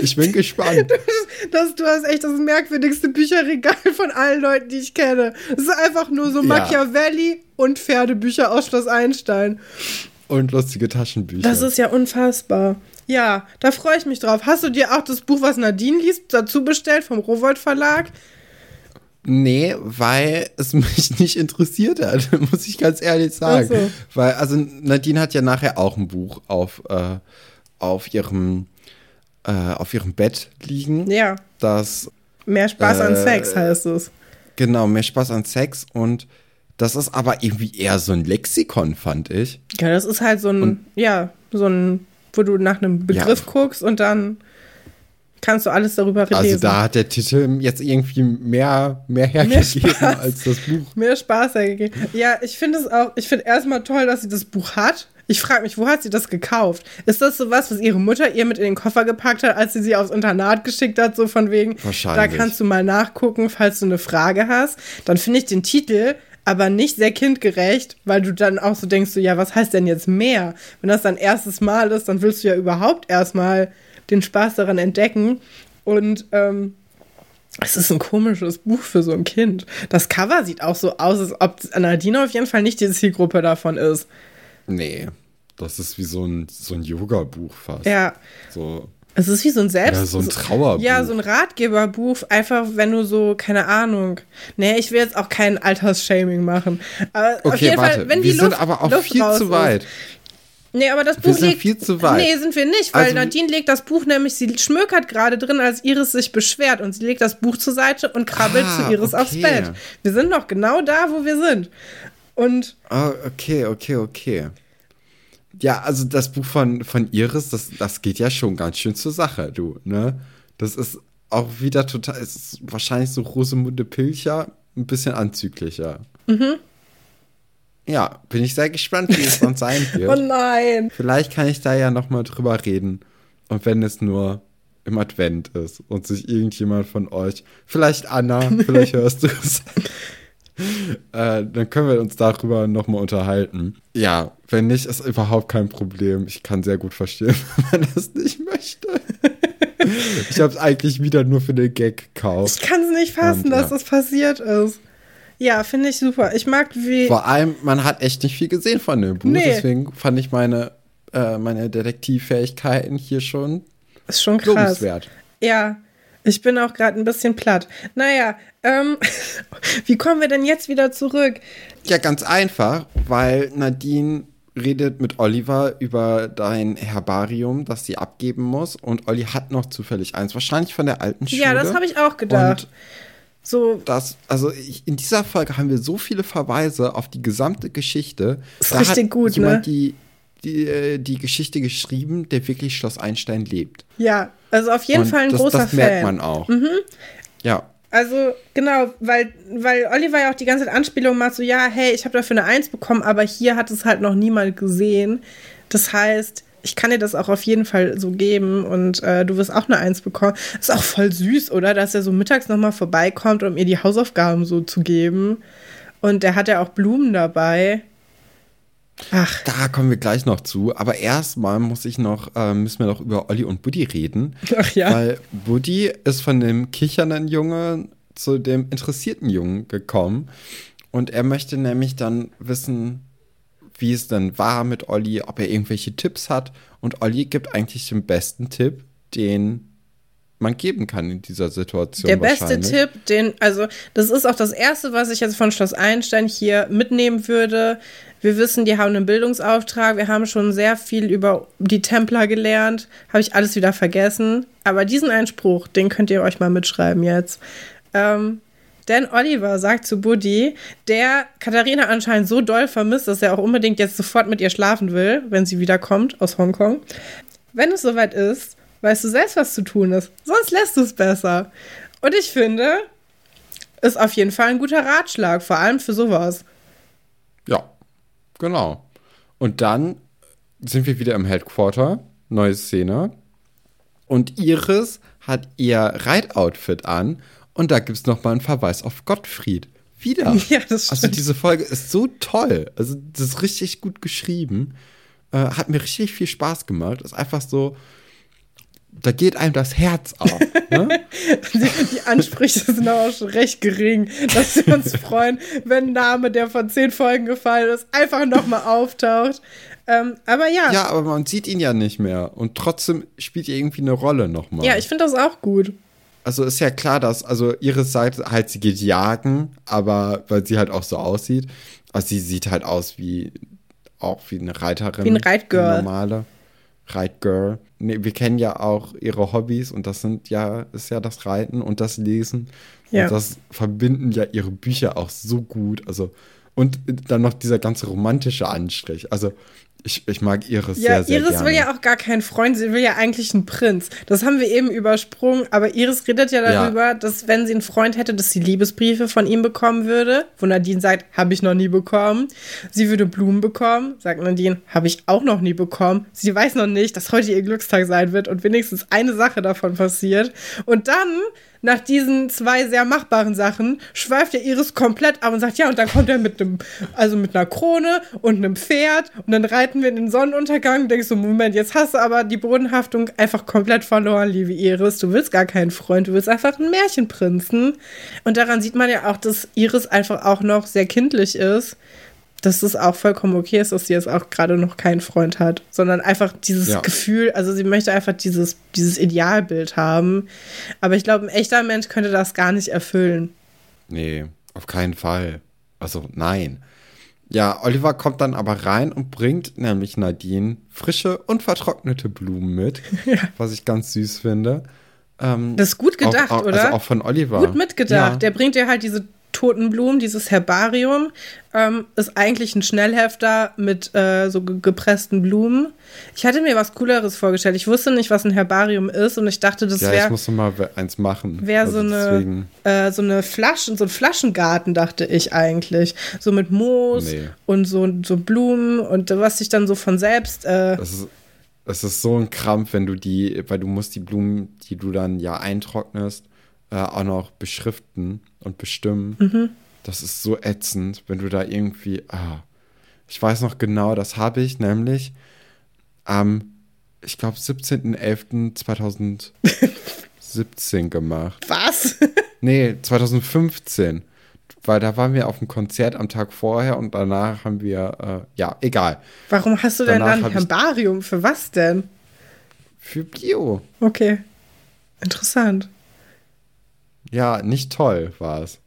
Speaker 1: Ich bin gespannt.
Speaker 2: das, du hast echt das merkwürdigste Bücherregal von allen Leuten, die ich kenne. Es ist einfach nur so
Speaker 1: Ja.
Speaker 2: Machiavelli und Pferdebücher aus Schloss Einstein.
Speaker 1: Und lustige Taschenbücher.
Speaker 2: Das ist ja unfassbar. Ja, da freue ich mich drauf. Hast du dir auch das Buch, was Nadine liest, dazu bestellt vom Rowold Verlag?
Speaker 1: nee, weil es mich nicht interessiert hat, muss ich ganz ehrlich sagen.
Speaker 2: So.
Speaker 1: Weil, also Nadine hat ja nachher auch ein Buch auf, äh, auf ihrem äh, auf ihrem Bett liegen.
Speaker 2: Ja,
Speaker 1: Das,
Speaker 2: mehr Spaß an
Speaker 1: Äh,
Speaker 2: Sex heißt es.
Speaker 1: genau, mehr Spaß an Sex und das ist aber irgendwie eher so ein Lexikon, fand ich.
Speaker 2: Ja, das ist halt so ein, ja, so ein, wo du nach einem Begriff
Speaker 1: Ja.
Speaker 2: guckst und dann kannst du alles darüber lesen.
Speaker 1: Also da hat der Titel jetzt irgendwie mehr, mehr hergegeben
Speaker 2: Spaß.
Speaker 1: als das Buch.
Speaker 2: Mehr Spaß hergegeben. Ja, ich finde es auch, ich finde erstmal toll, dass sie das Buch hat. Ich frage mich, wo hat sie das gekauft? Ist das so was, was ihre Mutter ihr mit in den Koffer gepackt hat, als sie sie aufs Internat geschickt hat, so von wegen, da kannst du mal nachgucken, falls du eine Frage hast. Dann finde ich den Titel aber nicht sehr kindgerecht, weil du dann auch so denkst, so, ja, was heißt denn jetzt mehr? Wenn das dein erstes Mal ist, dann willst du ja überhaupt erstmal den Spaß daran entdecken. Und ähm, es ist ein komisches Buch für so ein Kind. Das Cover sieht auch so aus, als ob Nadine auf jeden Fall nicht die Zielgruppe davon ist.
Speaker 1: Nee, das ist wie so ein, so ein Yoga-Buch fast.
Speaker 2: Ja,
Speaker 1: So,
Speaker 2: Es ist wie so ein Selbst.
Speaker 1: Ja, so ein Trauerbuch.
Speaker 2: Ja, so ein Ratgeberbuch, einfach wenn du so, keine Ahnung. Nee, ich will jetzt auch kein Altersshaming machen. Aber
Speaker 1: okay,
Speaker 2: auf jeden
Speaker 1: warte.
Speaker 2: Fall, wenn
Speaker 1: wir
Speaker 2: die
Speaker 1: sind
Speaker 2: Luft,
Speaker 1: aber auch
Speaker 2: Luft
Speaker 1: viel zu
Speaker 2: ist.
Speaker 1: weit.
Speaker 2: Nee, aber das
Speaker 1: Wir
Speaker 2: Buch
Speaker 1: sind
Speaker 2: liegt.
Speaker 1: viel zu weit.
Speaker 2: Nee, sind wir nicht, weil
Speaker 1: Also-
Speaker 2: Nadine legt das Buch nämlich, sie schmökert gerade drin, als Iris sich beschwert und sie legt das Buch zur Seite und krabbelt
Speaker 1: Ah,
Speaker 2: zu Iris aufs
Speaker 1: okay.
Speaker 2: Bett. Wir sind noch genau da, wo wir sind. Und
Speaker 1: Oh, okay, okay, okay. Ja, also das Buch von, von Iris, das, das geht ja schon ganz schön zur Sache, du, ne? Das ist auch wieder total, es ist wahrscheinlich so Rosemunde Pilcher, ein bisschen anzüglicher.
Speaker 2: Mhm.
Speaker 1: Ja, bin ich sehr gespannt, wie es dann sein
Speaker 2: oh
Speaker 1: wird.
Speaker 2: nein.
Speaker 1: Vielleicht kann ich da ja noch mal drüber reden. Und wenn es nur im Advent ist und sich irgendjemand von euch, vielleicht Anna, vielleicht hörst du es, äh, dann können wir uns darüber noch mal unterhalten. Ja, wenn nicht, ist überhaupt kein Problem. Ich kann sehr gut verstehen, wenn man das nicht möchte. ich habe es eigentlich wieder nur für den Gag gekauft.
Speaker 2: Ich kann es nicht fassen,
Speaker 1: Und,
Speaker 2: dass
Speaker 1: ja.
Speaker 2: das passiert ist. Ja, finde ich super. Ich mag, wie.
Speaker 1: Vor allem, man hat echt nicht viel gesehen von dem Buch.
Speaker 2: Nee.
Speaker 1: Deswegen fand ich meine, äh, meine Detektivfähigkeiten hier schon
Speaker 2: Ist schon krass.
Speaker 1: lobenswert.
Speaker 2: Ja, ich bin auch gerade ein bisschen platt. Naja, ähm, wie kommen wir denn jetzt wieder zurück?
Speaker 1: Ja, ganz einfach, weil Nadine redet mit Oliver über dein Herbarium, das sie abgeben muss. Und Olli hat noch zufällig eins, wahrscheinlich von der alten Schule.
Speaker 2: Ja, das habe ich auch gedacht.
Speaker 1: Und
Speaker 2: so,
Speaker 1: das, also ich, in dieser Folge haben wir so viele Verweise auf die gesamte Geschichte.
Speaker 2: Ist
Speaker 1: da
Speaker 2: richtig
Speaker 1: hat
Speaker 2: gut,
Speaker 1: jemand
Speaker 2: ne?
Speaker 1: die, die, äh, die Geschichte geschrieben, der wirklich Schloss Einstein lebt.
Speaker 2: ja, also auf jeden
Speaker 1: Und
Speaker 2: Fall ein
Speaker 1: das,
Speaker 2: großer
Speaker 1: das
Speaker 2: Fan. Mhm.
Speaker 1: merkt man auch. Ja.
Speaker 2: Also, genau, weil, weil Oliver ja auch die ganze Zeit Anspielung macht, so, ja, hey, ich habe dafür eine Eins bekommen, aber hier hat es halt noch niemand gesehen. Das heißt, ich kann dir das auch auf jeden Fall so geben und äh, du wirst auch eine Eins bekommen. Ist auch voll süß, oder? Dass er so mittags nochmal vorbeikommt, um ihr die Hausaufgaben so zu geben. Und der hat ja auch Blumen dabei. Ach,
Speaker 1: Da kommen wir gleich noch zu. Aber erstmal muss ich noch, äh, müssen wir noch über Olli und Buddy reden.
Speaker 2: ach ja.
Speaker 1: Weil Buddy ist von dem kichernden Jungen zu dem interessierten Jungen gekommen. Und er möchte nämlich dann wissen, wie es denn war mit Olli, ob er irgendwelche Tipps hat. Und Olli gibt eigentlich den besten Tipp, den man geben kann in dieser Situation.
Speaker 2: Der beste. Tipp, den, also das ist auch das Erste, was ich jetzt von Schloss Einstein hier mitnehmen würde. Wir wissen, die haben einen Bildungsauftrag. Wir haben schon sehr viel über die Templer gelernt. Habe ich alles wieder vergessen. Aber diesen Einspruch, den könnt ihr euch mal mitschreiben jetzt. Ähm, denn Oliver sagt zu Buddy, der Katharina anscheinend so doll vermisst, dass er auch unbedingt jetzt sofort mit ihr schlafen will, wenn sie wiederkommt aus Hongkong. Wenn es soweit ist, weißt du selbst, was zu tun ist. Sonst lässt du es besser. Und ich finde, ist auf jeden Fall ein guter Ratschlag, vor allem für sowas.
Speaker 1: Ja, genau. Und dann sind wir wieder im Headquarter, neue Szene. Und Iris hat ihr Reitoutfit an und da gibt es nochmal einen Verweis auf Gottfried. Wieder.
Speaker 2: Ja, das
Speaker 1: Also
Speaker 2: stimmt.
Speaker 1: diese Folge ist so toll. Also das ist richtig gut geschrieben. Äh, hat mir richtig viel Spaß gemacht. Ist einfach so, da geht einem das Herz auf. ne?
Speaker 2: Die, die Ansprüche sind aber auch schon recht gering, dass wir uns freuen, wenn ein Name, der von zehn Folgen gefallen ist, einfach nochmal auftaucht. Ähm, aber ja, ja,
Speaker 1: Ja, aber man sieht ihn ja nicht mehr. Und trotzdem spielt er irgendwie eine Rolle nochmal.
Speaker 2: ich finde das auch gut.
Speaker 1: Also ist ja klar, dass, also ihre Seite halt, sie geht jagen, aber weil sie halt auch so aussieht. Also sie sieht halt aus wie, auch wie eine Reiterin.
Speaker 2: Wie ein Reitgirl.
Speaker 1: Eine normale Reitgirl. Nee, wir kennen ja auch ihre Hobbys und das sind ja, ist ja das Reiten und das Lesen.
Speaker 2: Ja.
Speaker 1: Und das verbinden ja ihre Bücher auch so gut. Also, und dann noch dieser ganze romantische Anstrich. Also, ich, ich mag Iris
Speaker 2: Ja,
Speaker 1: sehr, sehr
Speaker 2: Iris
Speaker 1: gerne.
Speaker 2: will ja auch gar keinen Freund, sie will ja eigentlich einen Prinz. Das haben wir eben übersprungen, aber Iris redet ja
Speaker 1: Ja.
Speaker 2: darüber, dass wenn sie einen Freund hätte, dass sie Liebesbriefe von ihm bekommen würde. Wo Nadine sagt, habe ich noch nie bekommen. Sie würde Blumen bekommen, sagt Nadine, habe ich auch noch nie bekommen. Sie weiß noch nicht, dass heute ihr Glückstag sein wird und wenigstens eine Sache davon passiert. Und dann, nach diesen zwei sehr machbaren Sachen, schweift ja Iris komplett ab und sagt, ja, und dann kommt er mit einem, also mit einer Krone und einem Pferd und dann reiten wir in den Sonnenuntergang. Denkst du, Moment, jetzt hast du aber die Bodenhaftung einfach komplett verloren, liebe Iris. Du willst gar keinen Freund, du willst einfach einen Märchenprinzen. Und daran sieht man ja auch, dass Iris einfach auch noch sehr kindlich ist. Dass es auch vollkommen okay ist, dass sie jetzt auch gerade noch keinen Freund hat, sondern einfach dieses ja. Gefühl, also sie möchte einfach dieses, dieses Idealbild haben. Aber ich glaube, ein echter Mensch könnte das gar nicht erfüllen.
Speaker 1: Nee, auf keinen Fall. Also nein. Ja, Oliver kommt dann aber rein und bringt nämlich Nadine frische und vertrocknete Blumen mit, ja. was ich ganz süß finde.
Speaker 2: Ähm, das ist gut gedacht,
Speaker 1: auch, auch,
Speaker 2: oder?
Speaker 1: Also auch von Oliver.
Speaker 2: Gut mitgedacht. Ja. Der bringt dir halt diese toten Blumen, dieses Herbarium, ähm, ist eigentlich ein Schnellhefter mit äh, so gepressten Blumen. Ich hatte mir was Cooleres vorgestellt. Ich wusste nicht, was ein Herbarium ist und ich dachte, das wäre. Ja,
Speaker 1: ich musste mal eins machen.
Speaker 2: Wäre also so eine, äh, so eine Flaschen, so ein Flaschengarten, dachte ich eigentlich. So mit Moos nee. und so, so Blumen und was sich dann so von selbst. Äh,
Speaker 1: das ist es ist so ein Krampf, wenn du die, weil du musst die Blumen, die du dann ja eintrocknest, äh, auch noch beschriften und bestimmen. Mhm. Das ist so ätzend, wenn du da irgendwie. Ah, ich weiß noch genau, das habe ich nämlich am, ich glaube, 17.11.2017 gemacht.
Speaker 2: Was?
Speaker 1: nee, 2015. Weil da waren wir auf dem Konzert am Tag vorher und danach haben wir, äh, ja, egal.
Speaker 2: Warum hast du denn dann ein Herbarium? Für was denn?
Speaker 1: Für Bio.
Speaker 2: Okay. Interessant.
Speaker 1: Ja, nicht toll war es.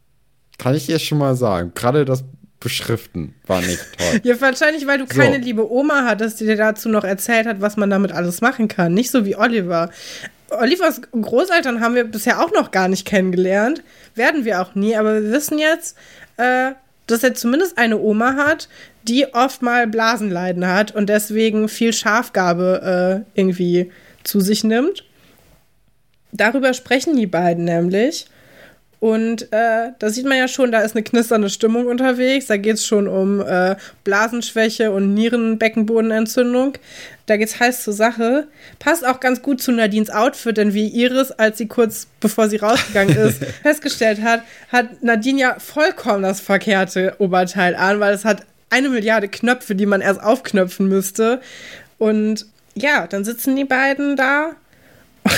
Speaker 1: Kann ich dir schon mal sagen. Gerade das Beschriften war nicht toll.
Speaker 2: ja, wahrscheinlich, weil du so. keine liebe Oma hattest, die dir dazu noch erzählt hat, was man damit alles machen kann. Nicht so wie Oliver. Olivers Großeltern haben wir bisher auch noch gar nicht kennengelernt. Werden wir auch nie, aber wir wissen jetzt, äh, dass er zumindest eine Oma hat, die oft mal Blasenleiden hat und deswegen viel Schafgabe äh, irgendwie zu sich nimmt. Darüber sprechen die beiden nämlich. Und äh, da sieht man ja schon, da ist eine knisternde Stimmung unterwegs. Da geht es schon um äh, Blasenschwäche und Nierenbeckenbodenentzündung. Da geht es heiß zur Sache. Passt auch ganz gut zu Nadines Outfit, denn wie Iris, als sie kurz bevor sie rausgegangen ist, festgestellt hat, hat Nadine ja vollkommen das verkehrte Oberteil an, weil es hat eine Milliarde Knöpfe, die man erst aufknöpfen müsste. Und ja, dann sitzen die beiden da.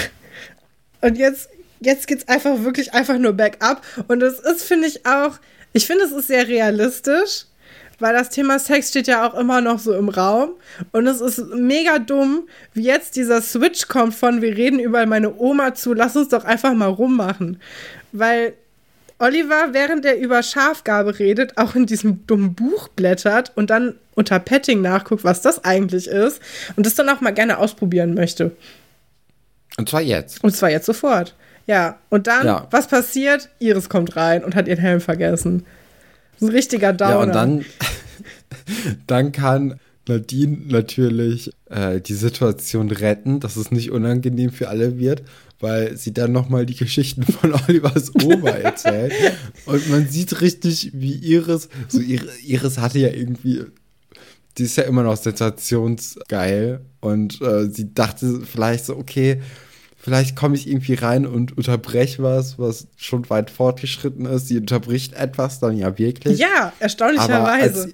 Speaker 2: Und jetzt jetzt geht es einfach wirklich einfach nur bergab. Und das ist, finde ich, auch, ich finde, es ist sehr realistisch, weil das Thema Sex steht ja auch immer noch so im Raum. Und es ist mega dumm, wie jetzt dieser Switch kommt von, wir reden über meine Oma zu, lass uns doch einfach mal rummachen. Weil Oliver, während er über Schafgabe redet, auch in diesem dummen Buch blättert und dann unter Petting nachguckt, was das eigentlich ist und das dann auch mal gerne ausprobieren möchte.
Speaker 1: Und zwar jetzt.
Speaker 2: Und zwar jetzt sofort. Ja, und dann, ja. was passiert? Iris kommt rein und hat ihren Helm vergessen. ein richtiger Downer. Ja, und
Speaker 1: dann, dann kann Nadine natürlich äh, die Situation retten, dass es nicht unangenehm für alle wird, weil sie dann nochmal die Geschichten von Olivers Oma erzählt. und man sieht richtig, wie Iris, so Iris hatte ja irgendwie die ist ja immer noch sensationsgeil und äh, sie dachte vielleicht so, okay, vielleicht komme ich irgendwie rein und unterbreche was, was schon weit fortgeschritten ist. Sie unterbricht etwas dann ja wirklich.
Speaker 2: Ja, erstaunlicherweise.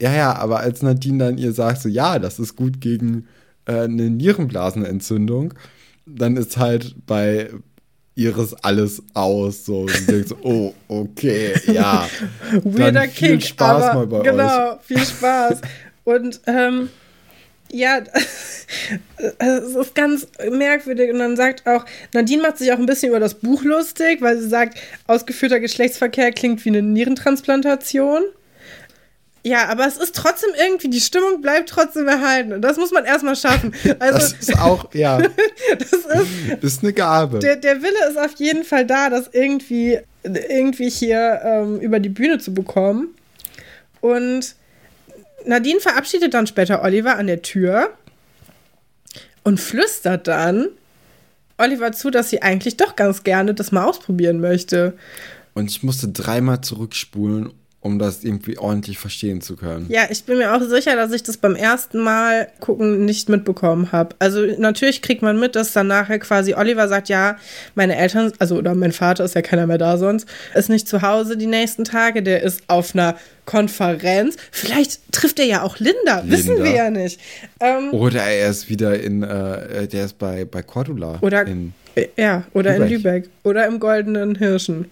Speaker 1: ja, ja, aber als Nadine dann ihr sagt, so, ja, das ist gut gegen äh, eine Nierenblasenentzündung, dann ist halt bei Iris alles aus. So, sie denkt so, oh, okay, ja.
Speaker 2: Weirder Kick, Spaß mal bei genau, euch. viel Spaß. Und ähm, ja, es ist ganz merkwürdig. Und dann sagt auch, Nadine macht sich auch ein bisschen über das Buch lustig, weil sie sagt, ausgeführter Geschlechtsverkehr klingt wie eine Nierentransplantation. Ja, aber es ist trotzdem irgendwie, die Stimmung bleibt trotzdem erhalten. Und das muss man erstmal schaffen.
Speaker 1: Also, das ist auch, ja. das ist, das ist eine Gabe.
Speaker 2: Der, der Wille ist auf jeden Fall da, das irgendwie, irgendwie hier ähm, über die Bühne zu bekommen. Und Nadine verabschiedet dann später Oliver an der Tür und flüstert dann Oliver zu, dass sie eigentlich doch ganz gerne das mal ausprobieren möchte.
Speaker 1: Und ich musste dreimal zurückspulen, um das irgendwie ordentlich verstehen zu können.
Speaker 2: Ja, ich bin mir auch sicher, dass ich das beim ersten Mal gucken nicht mitbekommen habe. Also natürlich kriegt man mit, dass dann nachher quasi Oliver sagt, ja, meine Eltern, also oder mein Vater ist ja keiner mehr da sonst, ist nicht zu Hause die nächsten Tage, der ist auf einer Konferenz. Vielleicht trifft er ja auch Linda, Linda. wissen wir ja nicht.
Speaker 1: Ähm, oder er ist wieder in, äh, der ist bei, bei Cordula.
Speaker 2: Oder, in ja, oder Lübeck. in Lübeck. Oder im Goldenen Hirschen.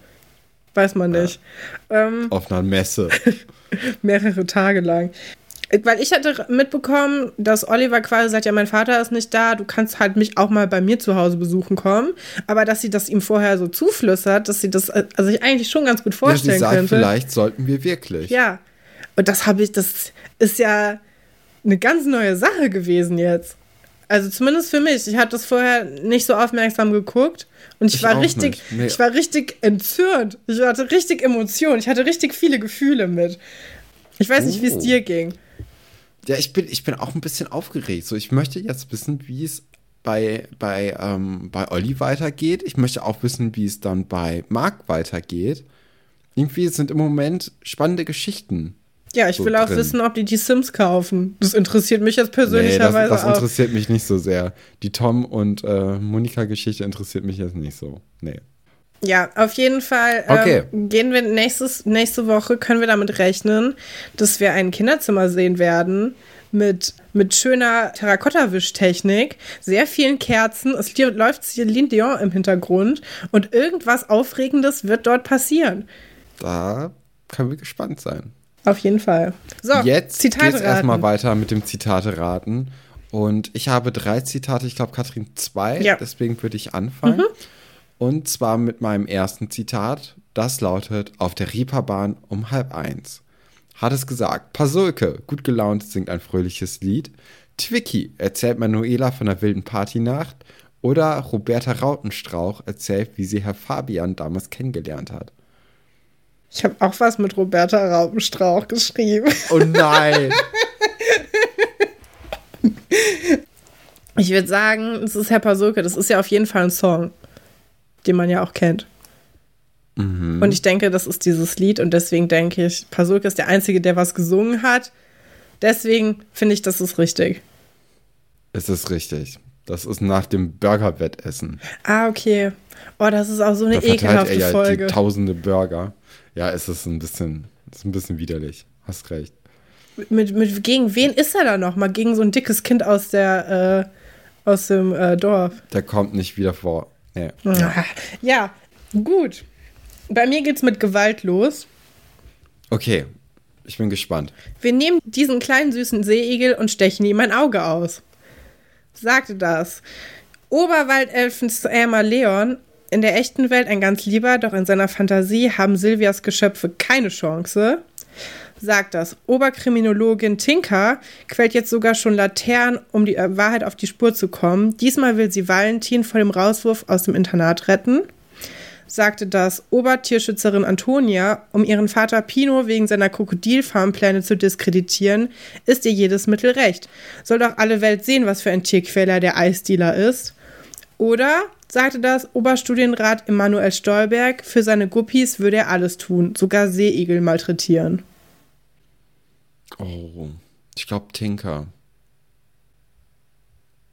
Speaker 2: Weiß man nicht.
Speaker 1: Ja. Ähm, Auf einer Messe.
Speaker 2: Mehrere Tage lang. Weil ich hatte mitbekommen, dass Oliver quasi sagt, ja, mein Vater ist nicht da, du kannst halt mich auch mal bei mir zu Hause besuchen kommen. Aber dass sie das ihm vorher so zuflüstert, dass sie das also ich eigentlich schon ganz gut vorstellen ja, sie sagt, könnte.
Speaker 1: Vielleicht sollten wir wirklich.
Speaker 2: Ja. Und das habe ich, das ist ja eine ganz neue Sache gewesen jetzt. Also zumindest für mich. Ich hatte das vorher nicht so aufmerksam geguckt und ich, ich war richtig, nee. ich war richtig entzürnt. Ich hatte richtig Emotionen. Ich hatte richtig viele Gefühle mit. Ich weiß nicht, wie es oh. dir ging.
Speaker 1: Ja, ich bin, ich bin auch ein bisschen aufgeregt. So, ich möchte jetzt wissen, wie es bei, bei, ähm, bei Olli weitergeht. Ich möchte auch wissen, wie es dann bei Marc weitergeht. Irgendwie sind im Moment spannende Geschichten.
Speaker 2: Ja, ich so will auch drin. wissen, ob die die Sims kaufen. Das interessiert mich jetzt persönlicherweise nee,
Speaker 1: das, das interessiert mich nicht so sehr. Die Tom und äh, Monika-Geschichte interessiert mich jetzt nicht so. Nee.
Speaker 2: Ja, auf jeden Fall ähm, okay. gehen wir nächstes, nächste Woche, können wir damit rechnen, dass wir ein Kinderzimmer sehen werden mit, mit schöner Terrakotta-Wischtechnik, sehr vielen Kerzen. Es läuft Celine Dion im Hintergrund und irgendwas Aufregendes wird dort passieren.
Speaker 1: Da können wir gespannt sein.
Speaker 2: Auf jeden Fall.
Speaker 1: So, jetzt geht es erstmal weiter mit dem Zitate raten. Und ich habe drei Zitate, ich glaube Katrin zwei, ja. deswegen würde ich anfangen. Mhm. Und zwar mit meinem ersten Zitat. Das lautet: Auf der Reeperbahn um halb eins. Hat es gesagt: Pasulke, gut gelaunt, singt ein fröhliches Lied. Twicky erzählt Manuela von der wilden Partynacht. Oder Roberta Rautenstrauch erzählt, wie sie Herr Fabian damals kennengelernt hat.
Speaker 2: Ich habe auch was mit Roberta Rautenstrauch geschrieben.
Speaker 1: Oh nein!
Speaker 2: ich würde sagen, es ist Herr Pasulke. Das ist ja auf jeden Fall ein Song den man ja auch kennt. Mhm. Und ich denke, das ist dieses Lied und deswegen denke ich, Pasulke ist der Einzige, der was gesungen hat. Deswegen finde ich, das ist richtig.
Speaker 1: Es ist richtig. Das ist nach dem Burgerwettessen.
Speaker 2: Ah, okay. Oh, das ist auch so eine da ekelhafte er ja Folge.
Speaker 1: Die tausende Burger. Ja, es ist ein bisschen, ist ein bisschen widerlich. Hast recht.
Speaker 2: Mit, mit, gegen wen ist er da noch? Mal gegen so ein dickes Kind aus der, äh, aus dem äh, Dorf.
Speaker 1: Der kommt nicht wieder vor.
Speaker 2: Ja. ja, gut. Bei mir geht's mit Gewalt los.
Speaker 1: Okay, ich bin gespannt.
Speaker 2: Wir nehmen diesen kleinen süßen Seeigel und stechen ihm ein Auge aus. Sagte das. Oberwaldelfen Elmer Leon, in der echten Welt ein ganz lieber, doch in seiner Fantasie haben Silvias Geschöpfe keine Chance sagt das. Oberkriminologin Tinker quält jetzt sogar schon Laternen, um die Wahrheit auf die Spur zu kommen. Diesmal will sie Valentin vor dem Rauswurf aus dem Internat retten. Sagte das Obertierschützerin Antonia, um ihren Vater Pino wegen seiner Krokodilfarmpläne zu diskreditieren, ist ihr jedes Mittel recht. Soll doch alle Welt sehen, was für ein Tierquäler der Eisdealer ist. Oder sagte das Oberstudienrat Emanuel Stolberg, für seine Guppies würde er alles tun, sogar Seeigel malträtieren.
Speaker 1: Oh, ich glaube Tinker.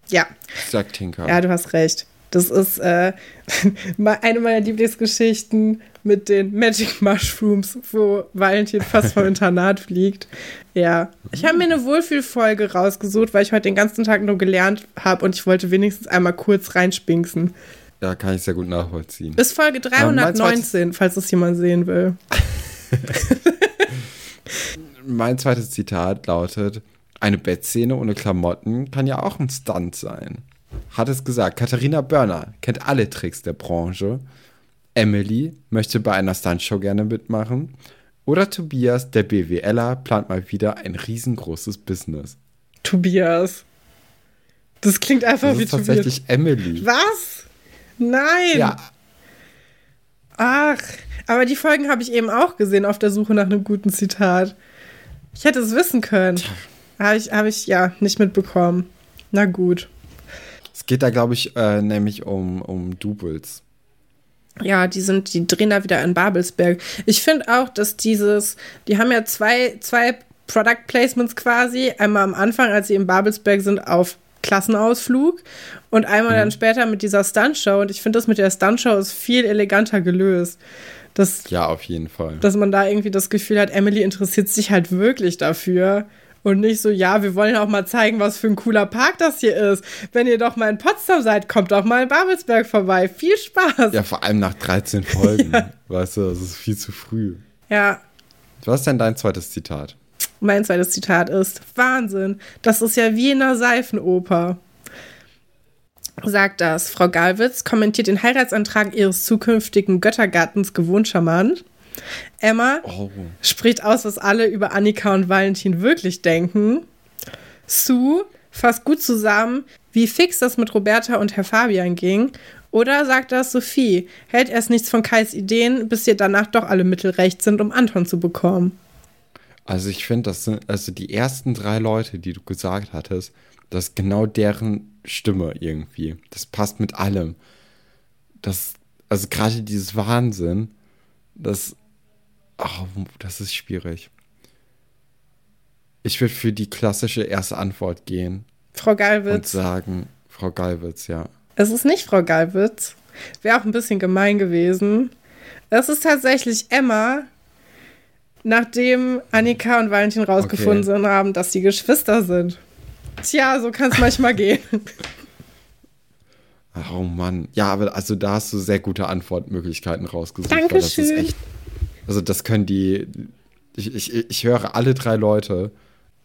Speaker 2: Ja.
Speaker 1: Ich sag Tinker.
Speaker 2: Ja, du hast recht. Das ist äh, eine meiner Lieblingsgeschichten mit den Magic Mushrooms, wo Valentin fast vom Internat fliegt. Ja. Ich habe mir eine Wohlfühlfolge rausgesucht, weil ich heute den ganzen Tag nur gelernt habe und ich wollte wenigstens einmal kurz reinspinksen.
Speaker 1: Ja, kann ich sehr gut nachvollziehen.
Speaker 2: Bis Folge 319, ähm, falls es jemand sehen will.
Speaker 1: mein zweites Zitat lautet: Eine Bettszene ohne Klamotten kann ja auch ein Stunt sein. Hat es gesagt. Katharina Börner kennt alle Tricks der Branche. Emily möchte bei einer Stuntshow gerne mitmachen. Oder Tobias, der BWLer, plant mal wieder ein riesengroßes Business.
Speaker 2: Tobias. Das klingt einfach
Speaker 1: das
Speaker 2: wie
Speaker 1: ist tatsächlich Emily.
Speaker 2: Was? Nein. Ja. Ach, aber die Folgen habe ich eben auch gesehen auf der Suche nach einem guten Zitat. Ich hätte es wissen können. Habe ich, hab ich ja nicht mitbekommen. Na gut.
Speaker 1: Es geht da, glaube ich, äh, nämlich um, um Doubles.
Speaker 2: Ja, die sind, die drehen da wieder in Babelsberg. Ich finde auch, dass dieses, die haben ja zwei, zwei Product Placements quasi. Einmal am Anfang, als sie in Babelsberg sind, auf Klassenausflug und einmal mhm. dann später mit dieser Stuntshow. Und ich finde, das mit der Stuntshow ist viel eleganter gelöst. Das,
Speaker 1: ja, auf jeden Fall.
Speaker 2: Dass man da irgendwie das Gefühl hat, Emily interessiert sich halt wirklich dafür. Und nicht so, ja, wir wollen auch mal zeigen, was für ein cooler Park das hier ist. Wenn ihr doch mal in Potsdam seid, kommt doch mal in Babelsberg vorbei. Viel Spaß.
Speaker 1: Ja, vor allem nach 13 Folgen. ja. Weißt du, das ist viel zu früh.
Speaker 2: Ja.
Speaker 1: Was ist denn dein zweites Zitat?
Speaker 2: Mein zweites Zitat ist: Wahnsinn, das ist ja wie in einer Seifenoper. Sagt das. Frau Galwitz kommentiert den Heiratsantrag ihres zukünftigen Göttergattens gewohnt charmant. Emma
Speaker 1: Oh.
Speaker 2: spricht aus, was alle über Annika und Valentin wirklich denken. Sue fasst gut zusammen, wie fix das mit Roberta und Herr Fabian ging. Oder sagt das Sophie, hält erst nichts von Kais Ideen, bis ihr danach doch alle Mittel recht sind, um Anton zu bekommen.
Speaker 1: Also ich finde, das sind, also die ersten drei Leute, die du gesagt hattest, das ist genau deren Stimme irgendwie. Das passt mit allem. Das, also gerade dieses Wahnsinn, das, oh, das ist schwierig. Ich würde für die klassische erste Antwort gehen
Speaker 2: Frau
Speaker 1: und
Speaker 2: Galwitz.
Speaker 1: sagen, Frau Galwitz, ja.
Speaker 2: Es ist nicht Frau Galwitz. Wäre auch ein bisschen gemein gewesen. Es ist tatsächlich Emma, nachdem Annika und Valentin rausgefunden haben, dass sie Geschwister sind. Tja, so kann es manchmal gehen.
Speaker 1: Oh Mann. Ja, aber also da hast du sehr gute Antwortmöglichkeiten rausgesucht. weil Das ist
Speaker 2: Dankeschön.
Speaker 1: echt, also das können die, ich, ich, ich höre alle drei Leute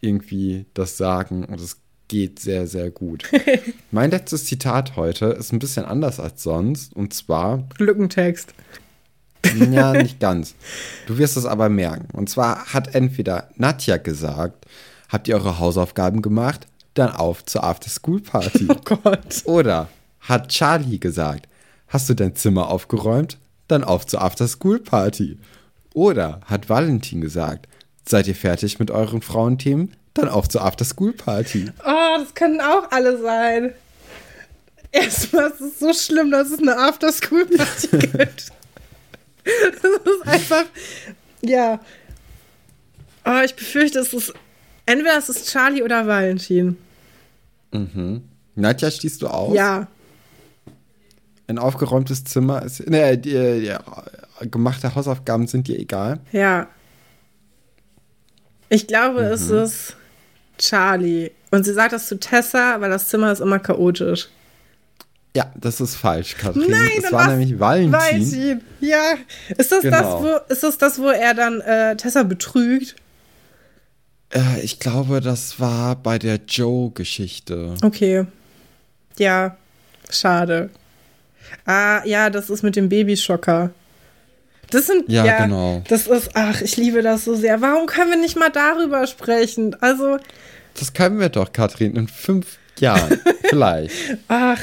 Speaker 1: irgendwie das sagen und es geht sehr, sehr gut. mein letztes Zitat heute ist ein bisschen anders als sonst und zwar,
Speaker 2: Lückentext.
Speaker 1: ja, nicht ganz. Du wirst es aber merken. Und zwar hat entweder Nadja gesagt, habt ihr eure Hausaufgaben gemacht? Dann auf zur After-School-Party.
Speaker 2: Oh Gott.
Speaker 1: Oder hat Charlie gesagt, hast du dein Zimmer aufgeräumt? Dann auf zur After-School-Party. Oder hat Valentin gesagt, seid ihr fertig mit euren Frauenthemen? Dann auf zur After-School-Party.
Speaker 2: Oh, das können auch alle sein. Erstmal ist es so schlimm, dass es eine After-School-Party gibt. Das ist einfach, ja. Oh, ich befürchte, es ist, entweder es ist Charlie oder Valentin.
Speaker 1: Nadja, stehst du auf?
Speaker 2: Ja.
Speaker 1: Ein aufgeräumtes Zimmer ist. Ne, die, die, gemachte Hausaufgaben sind dir egal.
Speaker 2: Ja. Ich glaube, es
Speaker 1: Mhm.
Speaker 2: ist Charlie. Und sie sagt das zu Tessa, weil das Zimmer ist immer chaotisch.
Speaker 1: Ja, das ist falsch, Katrin.
Speaker 2: Nein,
Speaker 1: es war nämlich Valentin.
Speaker 2: Valentin. Ja. Ist das,
Speaker 1: Genau.
Speaker 2: das, wo, ist das das, wo er dann äh, Tessa betrügt?
Speaker 1: Äh, ich glaube, das war bei der Joe-Geschichte.
Speaker 2: Okay. Ja. Schade. Ah, ja, das ist mit dem Babyschocker. Das sind,
Speaker 1: Ja,
Speaker 2: ja,
Speaker 1: genau.
Speaker 2: Das ist, ach, ich liebe das so sehr. Warum können wir nicht mal darüber sprechen? Also,
Speaker 1: Das können wir doch, Katrin, in fünf Jahren. Vielleicht.
Speaker 2: Ach,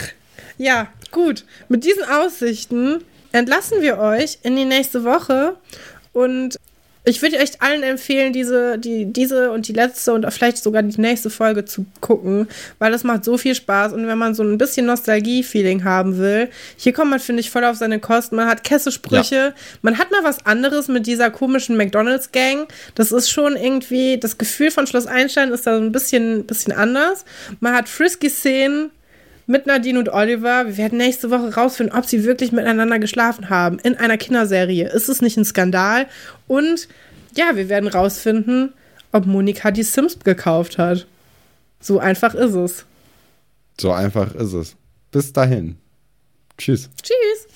Speaker 2: ja, gut. Mit diesen Aussichten entlassen wir euch in die nächste Woche und ich würde euch allen empfehlen, diese, die, diese und die letzte und vielleicht sogar die nächste Folge zu gucken, weil das macht so viel Spaß und wenn man so ein bisschen Nostalgie-Feeling haben will, hier kommt man, finde ich, voll auf seine Kosten. Man hat Kessesprüche, man hat mal was anderes mit dieser komischen McDonalds-Gang. Das ist schon irgendwie, das Gefühl von Schloss Einstein ist da so ein bisschen, bisschen anders. Man hat Frisky-Szenen, mit Nadine und Oliver. Wir werden nächste Woche rausfinden, ob sie wirklich miteinander geschlafen haben. In einer Kinderserie. Ist es nicht ein Skandal? Und ja, wir werden rausfinden, ob Monika die Sims gekauft hat. So einfach ist es.
Speaker 1: So einfach ist es. Bis dahin. Tschüss.
Speaker 2: Tschüss.